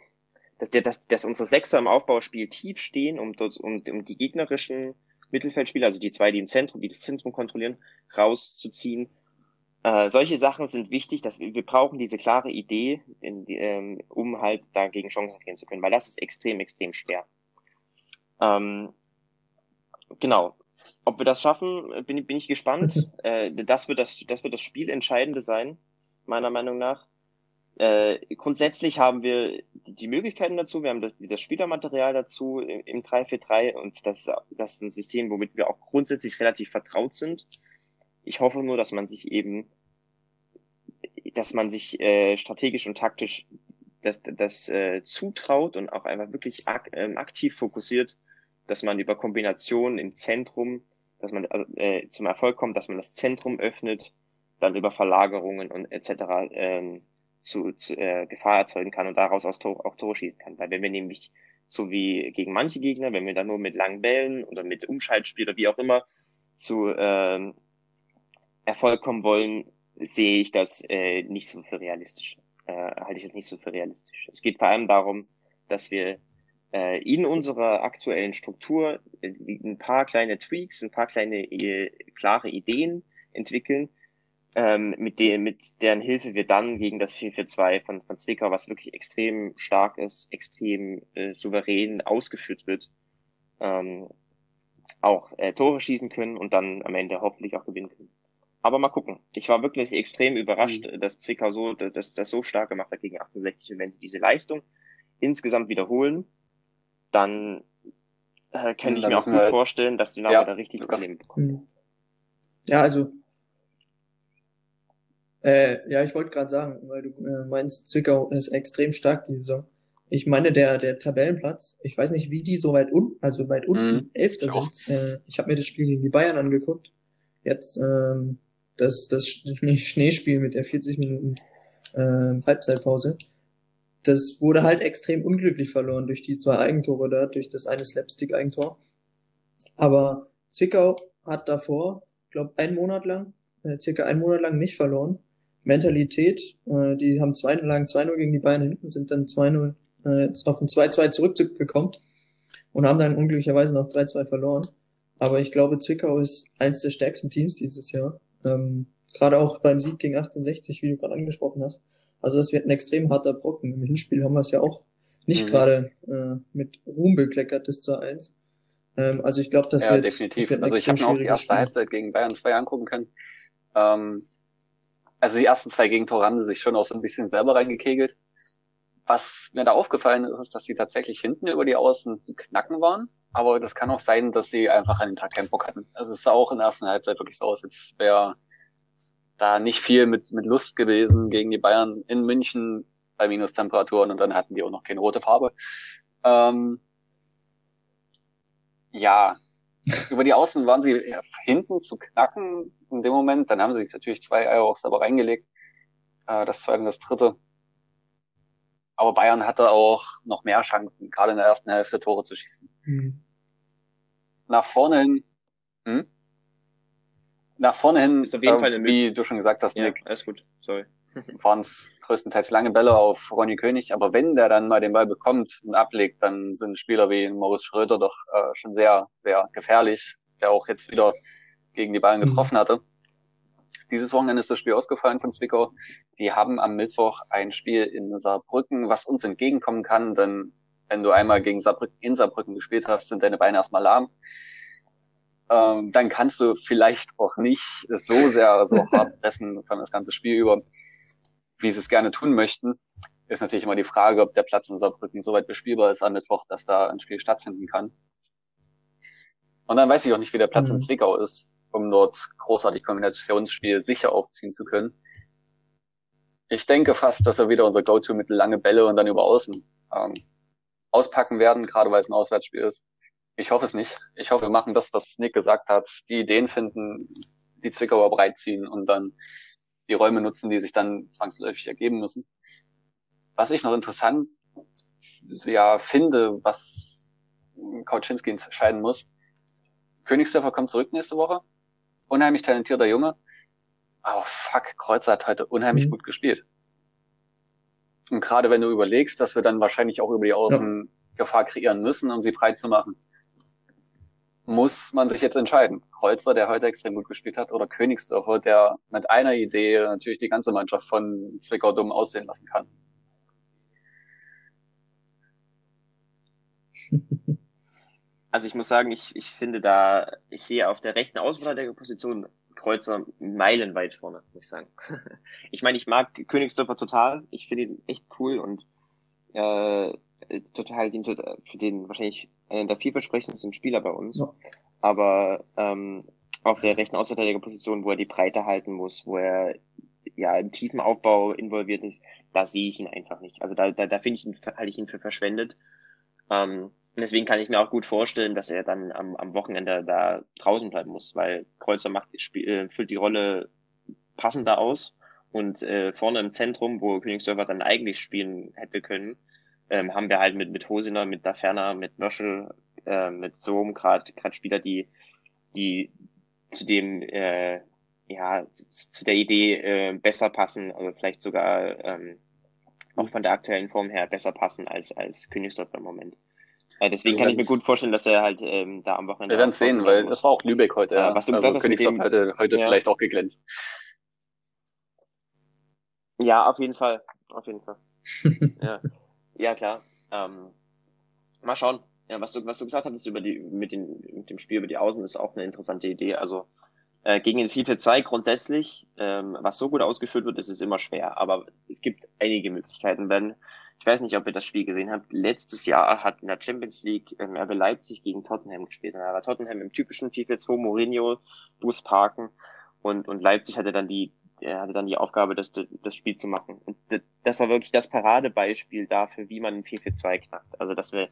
dass, der, dass, dass unsere Sechser im Aufbauspiel tief stehen, um dort, um, um die gegnerischen Mittelfeldspieler, also die zwei, die im Zentrum, die das Zentrum kontrollieren, rauszuziehen äh, solche Sachen sind wichtig, dass wir, wir brauchen diese klare Idee, in, ähm, um halt dagegen Chancen gehen zu können, weil das ist extrem, extrem schwer. Ähm, genau. Ob wir das schaffen, bin, bin ich gespannt. äh, das, wird das, das wird das Spielentscheidende sein, meiner Meinung nach. Äh, grundsätzlich haben wir die Möglichkeiten dazu, wir haben das, das Spielermaterial dazu im 343 und das, das ist ein System, womit wir auch grundsätzlich relativ vertraut sind. Ich hoffe nur, dass man sich eben, dass man sich äh, strategisch und taktisch das, das äh, zutraut und auch einfach wirklich ak äh, aktiv fokussiert, dass man über Kombinationen im Zentrum, dass man also, äh, zum Erfolg kommt, dass man das Zentrum öffnet, dann über Verlagerungen und etc. Ähm, zu, zu äh, Gefahr erzeugen kann und daraus aus Tor, auch Tore schießen kann. Weil wenn wir nämlich so wie gegen manche Gegner, wenn wir dann nur mit langen Bällen oder mit Umschaltspiel oder wie auch immer zu ähm, Erfolg kommen wollen, sehe ich das äh, nicht so für realistisch. Äh, halte ich das nicht so für realistisch. Es geht vor allem darum, dass wir äh, in unserer aktuellen Struktur äh, ein paar kleine Tweaks, ein paar kleine äh, klare Ideen entwickeln, ähm, mit, de mit deren Hilfe wir dann gegen das 4-4-2 von, von Zwickau, was wirklich extrem stark ist, extrem äh, souverän ausgeführt wird, ähm, auch äh, Tore schießen können und dann am Ende hoffentlich auch gewinnen können. Aber mal gucken. Ich war wirklich extrem überrascht, mhm. dass Zwickau so, dass das so stark gemacht hat gegen 68. Und wenn sie diese Leistung insgesamt wiederholen, dann äh, kann ich mir auch gut halt, vorstellen, dass Dynamo ja, da richtig Probleme bekommt. Mhm. Ja, also äh, ja, ich wollte gerade sagen, weil du äh, meinst, Zwickau ist extrem stark die Saison. Ich meine, der der Tabellenplatz, ich weiß nicht, wie die so weit unten, also weit unten, mhm. Elfter sind. Äh, ich habe mir das Spiel gegen die Bayern angeguckt. Jetzt ähm, das, das Schneespiel mit der 40 Minuten äh, Halbzeitpause, das wurde halt extrem unglücklich verloren durch die zwei Eigentore da, durch das eine Slapstick-Eigentor. Aber Zwickau hat davor, glaube einen Monat lang, äh, circa einen Monat lang nicht verloren. Mentalität, äh, die haben zwei lang 2-0 gegen die Bayern hinten, sind dann 2-0 äh, auf ein 2-2 zurückgekommen und haben dann unglücklicherweise noch 3-2 verloren. Aber ich glaube, Zwickau ist eins der stärksten Teams dieses Jahr. Ähm, gerade auch beim Sieg gegen 68, wie du gerade angesprochen hast. Also das wird ein extrem harter Brocken. Im Hinspiel haben wir es ja auch nicht mhm. gerade äh, mit Ruhm bekleckert, das zu 1. Ähm, also ich glaube, das ja, wird definitiv. Das wird also ich habe mir auch die erste Spiel. Halbzeit gegen Bayern 2 angucken können. Ähm, also die ersten zwei Gegentore haben sie sich schon auch so ein bisschen selber reingekegelt. Was mir da aufgefallen ist, ist, dass sie tatsächlich hinten über die Außen zu knacken waren. Aber das kann auch sein, dass sie einfach an den Tag keinen Bock hatten. Also es sah auch in der ersten Halbzeit wirklich so aus, als wäre da nicht viel mit, mit Lust gewesen gegen die Bayern in München bei Minustemperaturen und dann hatten die auch noch keine rote Farbe. Ähm, ja, über die Außen waren sie hinten zu knacken in dem Moment. Dann haben sie sich natürlich zwei Eier aufs aber reingelegt. Äh, das zweite und das dritte. Aber Bayern hatte auch noch mehr Chancen, gerade in der ersten Hälfte Tore zu schießen. Mhm. Nach vorne hin, hm? nach vorne hin, ist auf jeden äh, Fall wie du schon gesagt hast, ja, Nick, alles gut, sorry. waren es größtenteils lange Bälle auf Ronny König, aber wenn der dann mal den Ball bekommt und ablegt, dann sind Spieler wie Maurice Schröter doch äh, schon sehr, sehr gefährlich, der auch jetzt wieder gegen die Bayern mhm. getroffen hatte. Dieses Wochenende ist das Spiel ausgefallen von Zwickau. Die haben am Mittwoch ein Spiel in Saarbrücken, was uns entgegenkommen kann, denn wenn du einmal gegen Saarbrücken in Saarbrücken gespielt hast, sind deine Beine erstmal lahm. Ähm, dann kannst du vielleicht auch nicht so sehr so hart pressen von das ganze Spiel über, wie sie es gerne tun möchten. Ist natürlich immer die Frage, ob der Platz in Saarbrücken so weit bespielbar ist am Mittwoch, dass da ein Spiel stattfinden kann. Und dann weiß ich auch nicht, wie der Platz mhm. in Zwickau ist um dort großartig Kombinationsspiel sicher aufziehen zu können. Ich denke fast, dass wir wieder unser Go-To-Mittel lange Bälle und dann über Außen ähm, auspacken werden, gerade weil es ein Auswärtsspiel ist. Ich hoffe es nicht. Ich hoffe, wir machen das, was Nick gesagt hat, die Ideen finden, die Zwickauer breitziehen und dann die Räume nutzen, die sich dann zwangsläufig ergeben müssen. Was ich noch interessant ja, finde, was Kauczynski entscheiden muss, Königsdörfer kommt zurück nächste Woche unheimlich talentierter Junge. Aber fuck, Kreuzer hat heute unheimlich mhm. gut gespielt. Und gerade wenn du überlegst, dass wir dann wahrscheinlich auch über die Außen ja. Gefahr kreieren müssen, um sie frei zu machen, muss man sich jetzt entscheiden. Kreuzer, der heute extrem gut gespielt hat, oder Königsdörfer, der mit einer Idee natürlich die ganze Mannschaft von Zwickau dumm aussehen lassen kann. Also ich muss sagen, ich, ich finde da, ich sehe auf der rechten Außenverteidigerposition Kreuzer meilenweit vorne, muss ich sagen. ich meine, ich mag Königsdörfer total. Ich finde ihn echt cool und äh, total den, für den wahrscheinlich einer der vielversprechendsten Spieler bei uns. Ja. Aber ähm, auf der rechten Außenverteidigerposition, wo er die Breite halten muss, wo er ja im tiefen Aufbau involviert ist, da sehe ich ihn einfach nicht. Also da, da, da finde ich ihn, halte ich ihn für verschwendet. Ähm, und deswegen kann ich mir auch gut vorstellen, dass er dann am, am Wochenende da draußen bleiben muss, weil Kreuzer macht, spiel, äh, füllt die Rolle passender aus. Und äh, vorne im Zentrum, wo Königsdörfer dann eigentlich spielen hätte können, ähm, haben wir halt mit, mit Hosiner, mit Daferner, mit Nöschel, äh, mit Sohm gerade Spieler, die, die zu dem, äh, ja, zu, zu der Idee äh, besser passen, also vielleicht sogar ähm, auch von der aktuellen Form her besser passen als, als Königsdörfer im Moment. Ja, deswegen kann ich mir gut vorstellen, dass er halt ähm, da am Wochenende. Wir werden sehen, weil das war auch Lübeck heute. Ja, was du also gesagt hast, heute, heute ja. vielleicht auch geglänzt. Ja, auf jeden Fall. Auf jeden Fall. ja. ja, klar. Ähm, mal schauen. Ja, was du, was du gesagt hattest über die, mit, den, mit dem Spiel über die Außen ist auch eine interessante Idee. Also äh, gegen den 4-4-2 grundsätzlich, ähm, was so gut ausgeführt wird, ist es immer schwer. Aber es gibt einige Möglichkeiten, wenn ich weiß nicht, ob ihr das Spiel gesehen habt. Letztes Jahr hat in der Champions League ähm, RB Leipzig gegen Tottenham gespielt. Da war Tottenham im typischen 4-4-2 Mourinho, Bus parken und, und Leipzig hatte dann die, er hatte dann die Aufgabe, das, das Spiel zu machen. Und das war wirklich das Paradebeispiel dafür, wie man ein 4-4-2 knackt. Also, dass wir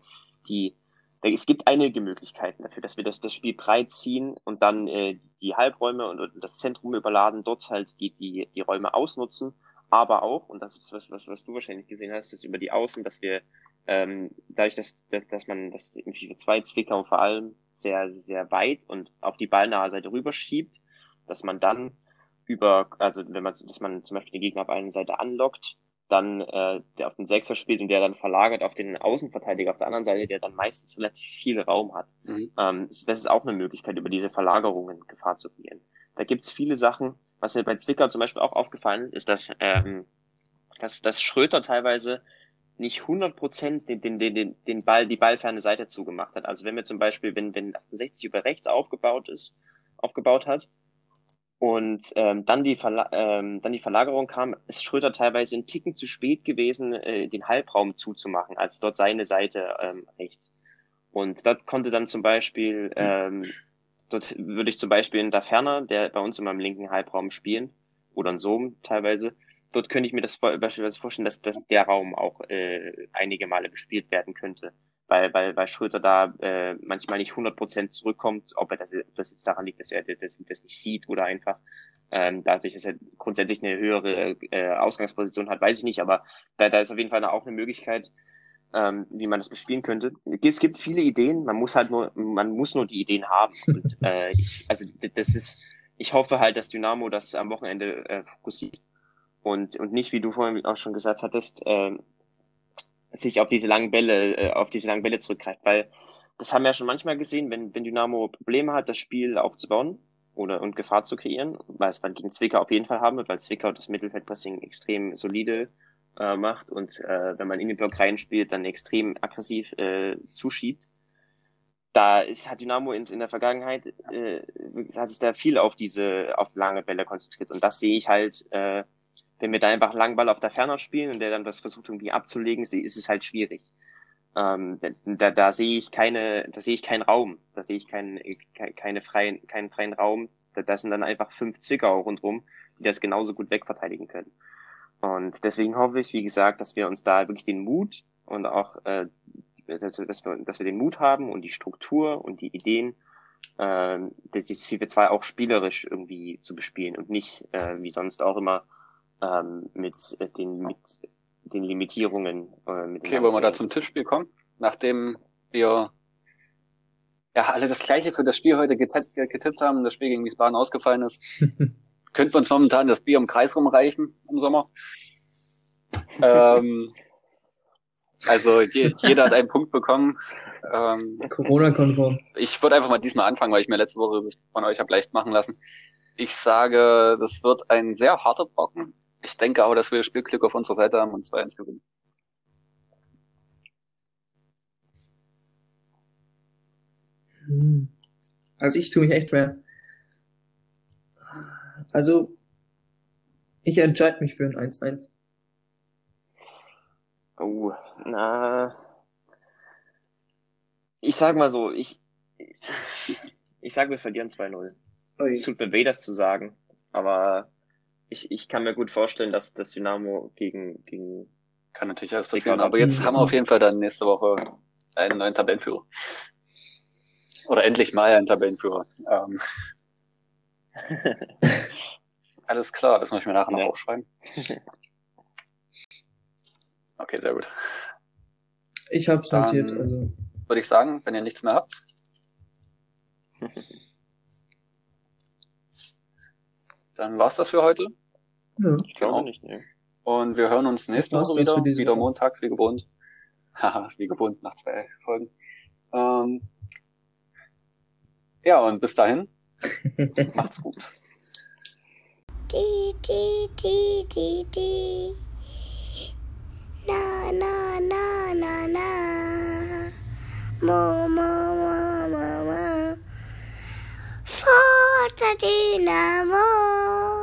die, es gibt einige Möglichkeiten dafür, dass wir das, das Spiel breit ziehen und dann äh, die Halbräume und, und das Zentrum überladen, dort halt die, die, die Räume ausnutzen aber auch, und das ist was, was, was du wahrscheinlich gesehen hast, ist über die Außen, dass wir ähm, dadurch, dass, dass man das im FIFA 2 Zwickau vor allem sehr, sehr weit und auf die ballnahe Seite rüberschiebt, dass man dann über, also wenn man, dass man zum Beispiel den Gegner auf einer Seite anlockt, dann äh, der auf den Sechser spielt und der dann verlagert auf den Außenverteidiger auf der anderen Seite, der dann meistens relativ viel Raum hat. Mhm. Ähm, das ist auch eine Möglichkeit, über diese Verlagerungen Gefahr zu gehen. Da gibt's viele Sachen, was mir bei Zwickau zum Beispiel auch aufgefallen ist, dass, ähm, dass, dass Schröter teilweise nicht 100% den, den, den, den Ball, die ballferne Seite zugemacht hat. Also wenn wir zum Beispiel, wenn, wenn 68 über rechts aufgebaut ist, aufgebaut hat Und ähm, dann, die Verla ähm, dann die Verlagerung kam, ist Schröder teilweise ein Ticken zu spät gewesen, äh, den Halbraum zuzumachen, als dort seine Seite ähm, rechts. Und dort konnte dann zum Beispiel, ähm, dort würde ich zum Beispiel in Daferner, der bei uns immer im linken Halbraum spielen, oder in Sohm teilweise, dort könnte ich mir das beispielsweise vorstellen, dass, dass der Raum auch äh, einige Male bespielt werden könnte. Weil, weil, weil Schröter da äh, manchmal nicht 100% zurückkommt, ob er das, ob das jetzt daran liegt, dass er das, das nicht sieht oder einfach ähm, dadurch, dass er grundsätzlich eine höhere äh, Ausgangsposition hat, weiß ich nicht, aber da, da ist auf jeden Fall auch eine Möglichkeit, ähm, wie man das bespielen könnte. Es gibt viele Ideen, man muss halt nur, man muss nur die Ideen haben. Und, äh, ich, also das ist, ich hoffe halt, dass Dynamo das am Wochenende äh, fokussiert und, und nicht, wie du vorhin auch schon gesagt hattest, äh, sich auf diese langen Bälle, äh, auf diese langen Bälle zurückgreift, weil das haben wir ja schon manchmal gesehen, wenn, wenn Dynamo Probleme hat, das Spiel aufzubauen oder und Gefahr zu kreieren, weil es dann gegen Zwickau auf jeden Fall haben wird, weil Zwickau das Mittelfeldpressing extrem solide äh, macht und äh, wenn man in den Block reinspielt, dann extrem aggressiv äh, zuschiebt. Da ist, hat Dynamo in, in der Vergangenheit, äh, hat sich da viel auf diese, auf lange Bälle konzentriert und das sehe ich halt äh, wenn wir da einfach Langball auf der Ferner spielen und der dann das versucht irgendwie abzulegen, ist es halt schwierig. Ähm, da, da sehe ich keine, da sehe ich keinen Raum, da sehe ich keinen, keine freien, keinen freien Raum. Da, da sind dann einfach fünf Zwickau rundrum, die das genauso gut wegverteidigen können. Und deswegen hoffe ich, wie gesagt, dass wir uns da wirklich den Mut und auch, äh, dass, dass, wir, dass wir den Mut haben und die Struktur und die Ideen, äh, das ist 4-2 auch spielerisch irgendwie zu bespielen und nicht äh, wie sonst auch immer ähm, mit, äh, den, mit den Limitierungen. Äh, mit okay, wollen wir da zum Tippspiel kommen? Nachdem wir ja alle das gleiche für das Spiel heute getippt, getippt haben, das Spiel gegen Wiesbaden ausgefallen ist, könnten wir uns momentan das Bier im Kreis rumreichen im Sommer. ähm, also je, jeder hat einen Punkt bekommen. Ähm, Corona-konform. Ich würde einfach mal diesmal anfangen, weil ich mir letzte Woche das von euch habe leicht machen lassen. Ich sage, das wird ein sehr harter Brocken. Ich denke aber, dass wir Spielglück auf unserer Seite haben und 2-1 gewinnen. Hm. Also ich tue mich echt schwer. Also ich entscheide mich für ein 1-1. Oh, na. Ich sag mal so, ich, ich sag, wir verlieren 2-0. Es tut mir weh, das zu sagen, aber ich, ich kann mir gut vorstellen, dass das Dynamo gegen, gegen kann natürlich alles passieren, aber jetzt haben wir auf jeden Fall dann nächste Woche einen neuen Tabellenführer. Oder endlich mal einen Tabellenführer. Ähm. alles klar, das muss ich mir nachher noch aufschreiben. Okay, sehr gut. Ich hab's dann notiert, also. Würde ich sagen, wenn ihr nichts mehr habt. Dann war's das für heute. Ja. Ich glaube genau. nicht, ne. Und wir hören uns nächste Woche wieder, wieder montags, wie gewohnt. Haha, wie gewohnt, nach zwei Folgen. Ähm, ja, und bis dahin, macht's gut. Die, die, die, die, die. Na, na, na, na, na. Mo, mo, mo, mo, mo. Forza Dynamo.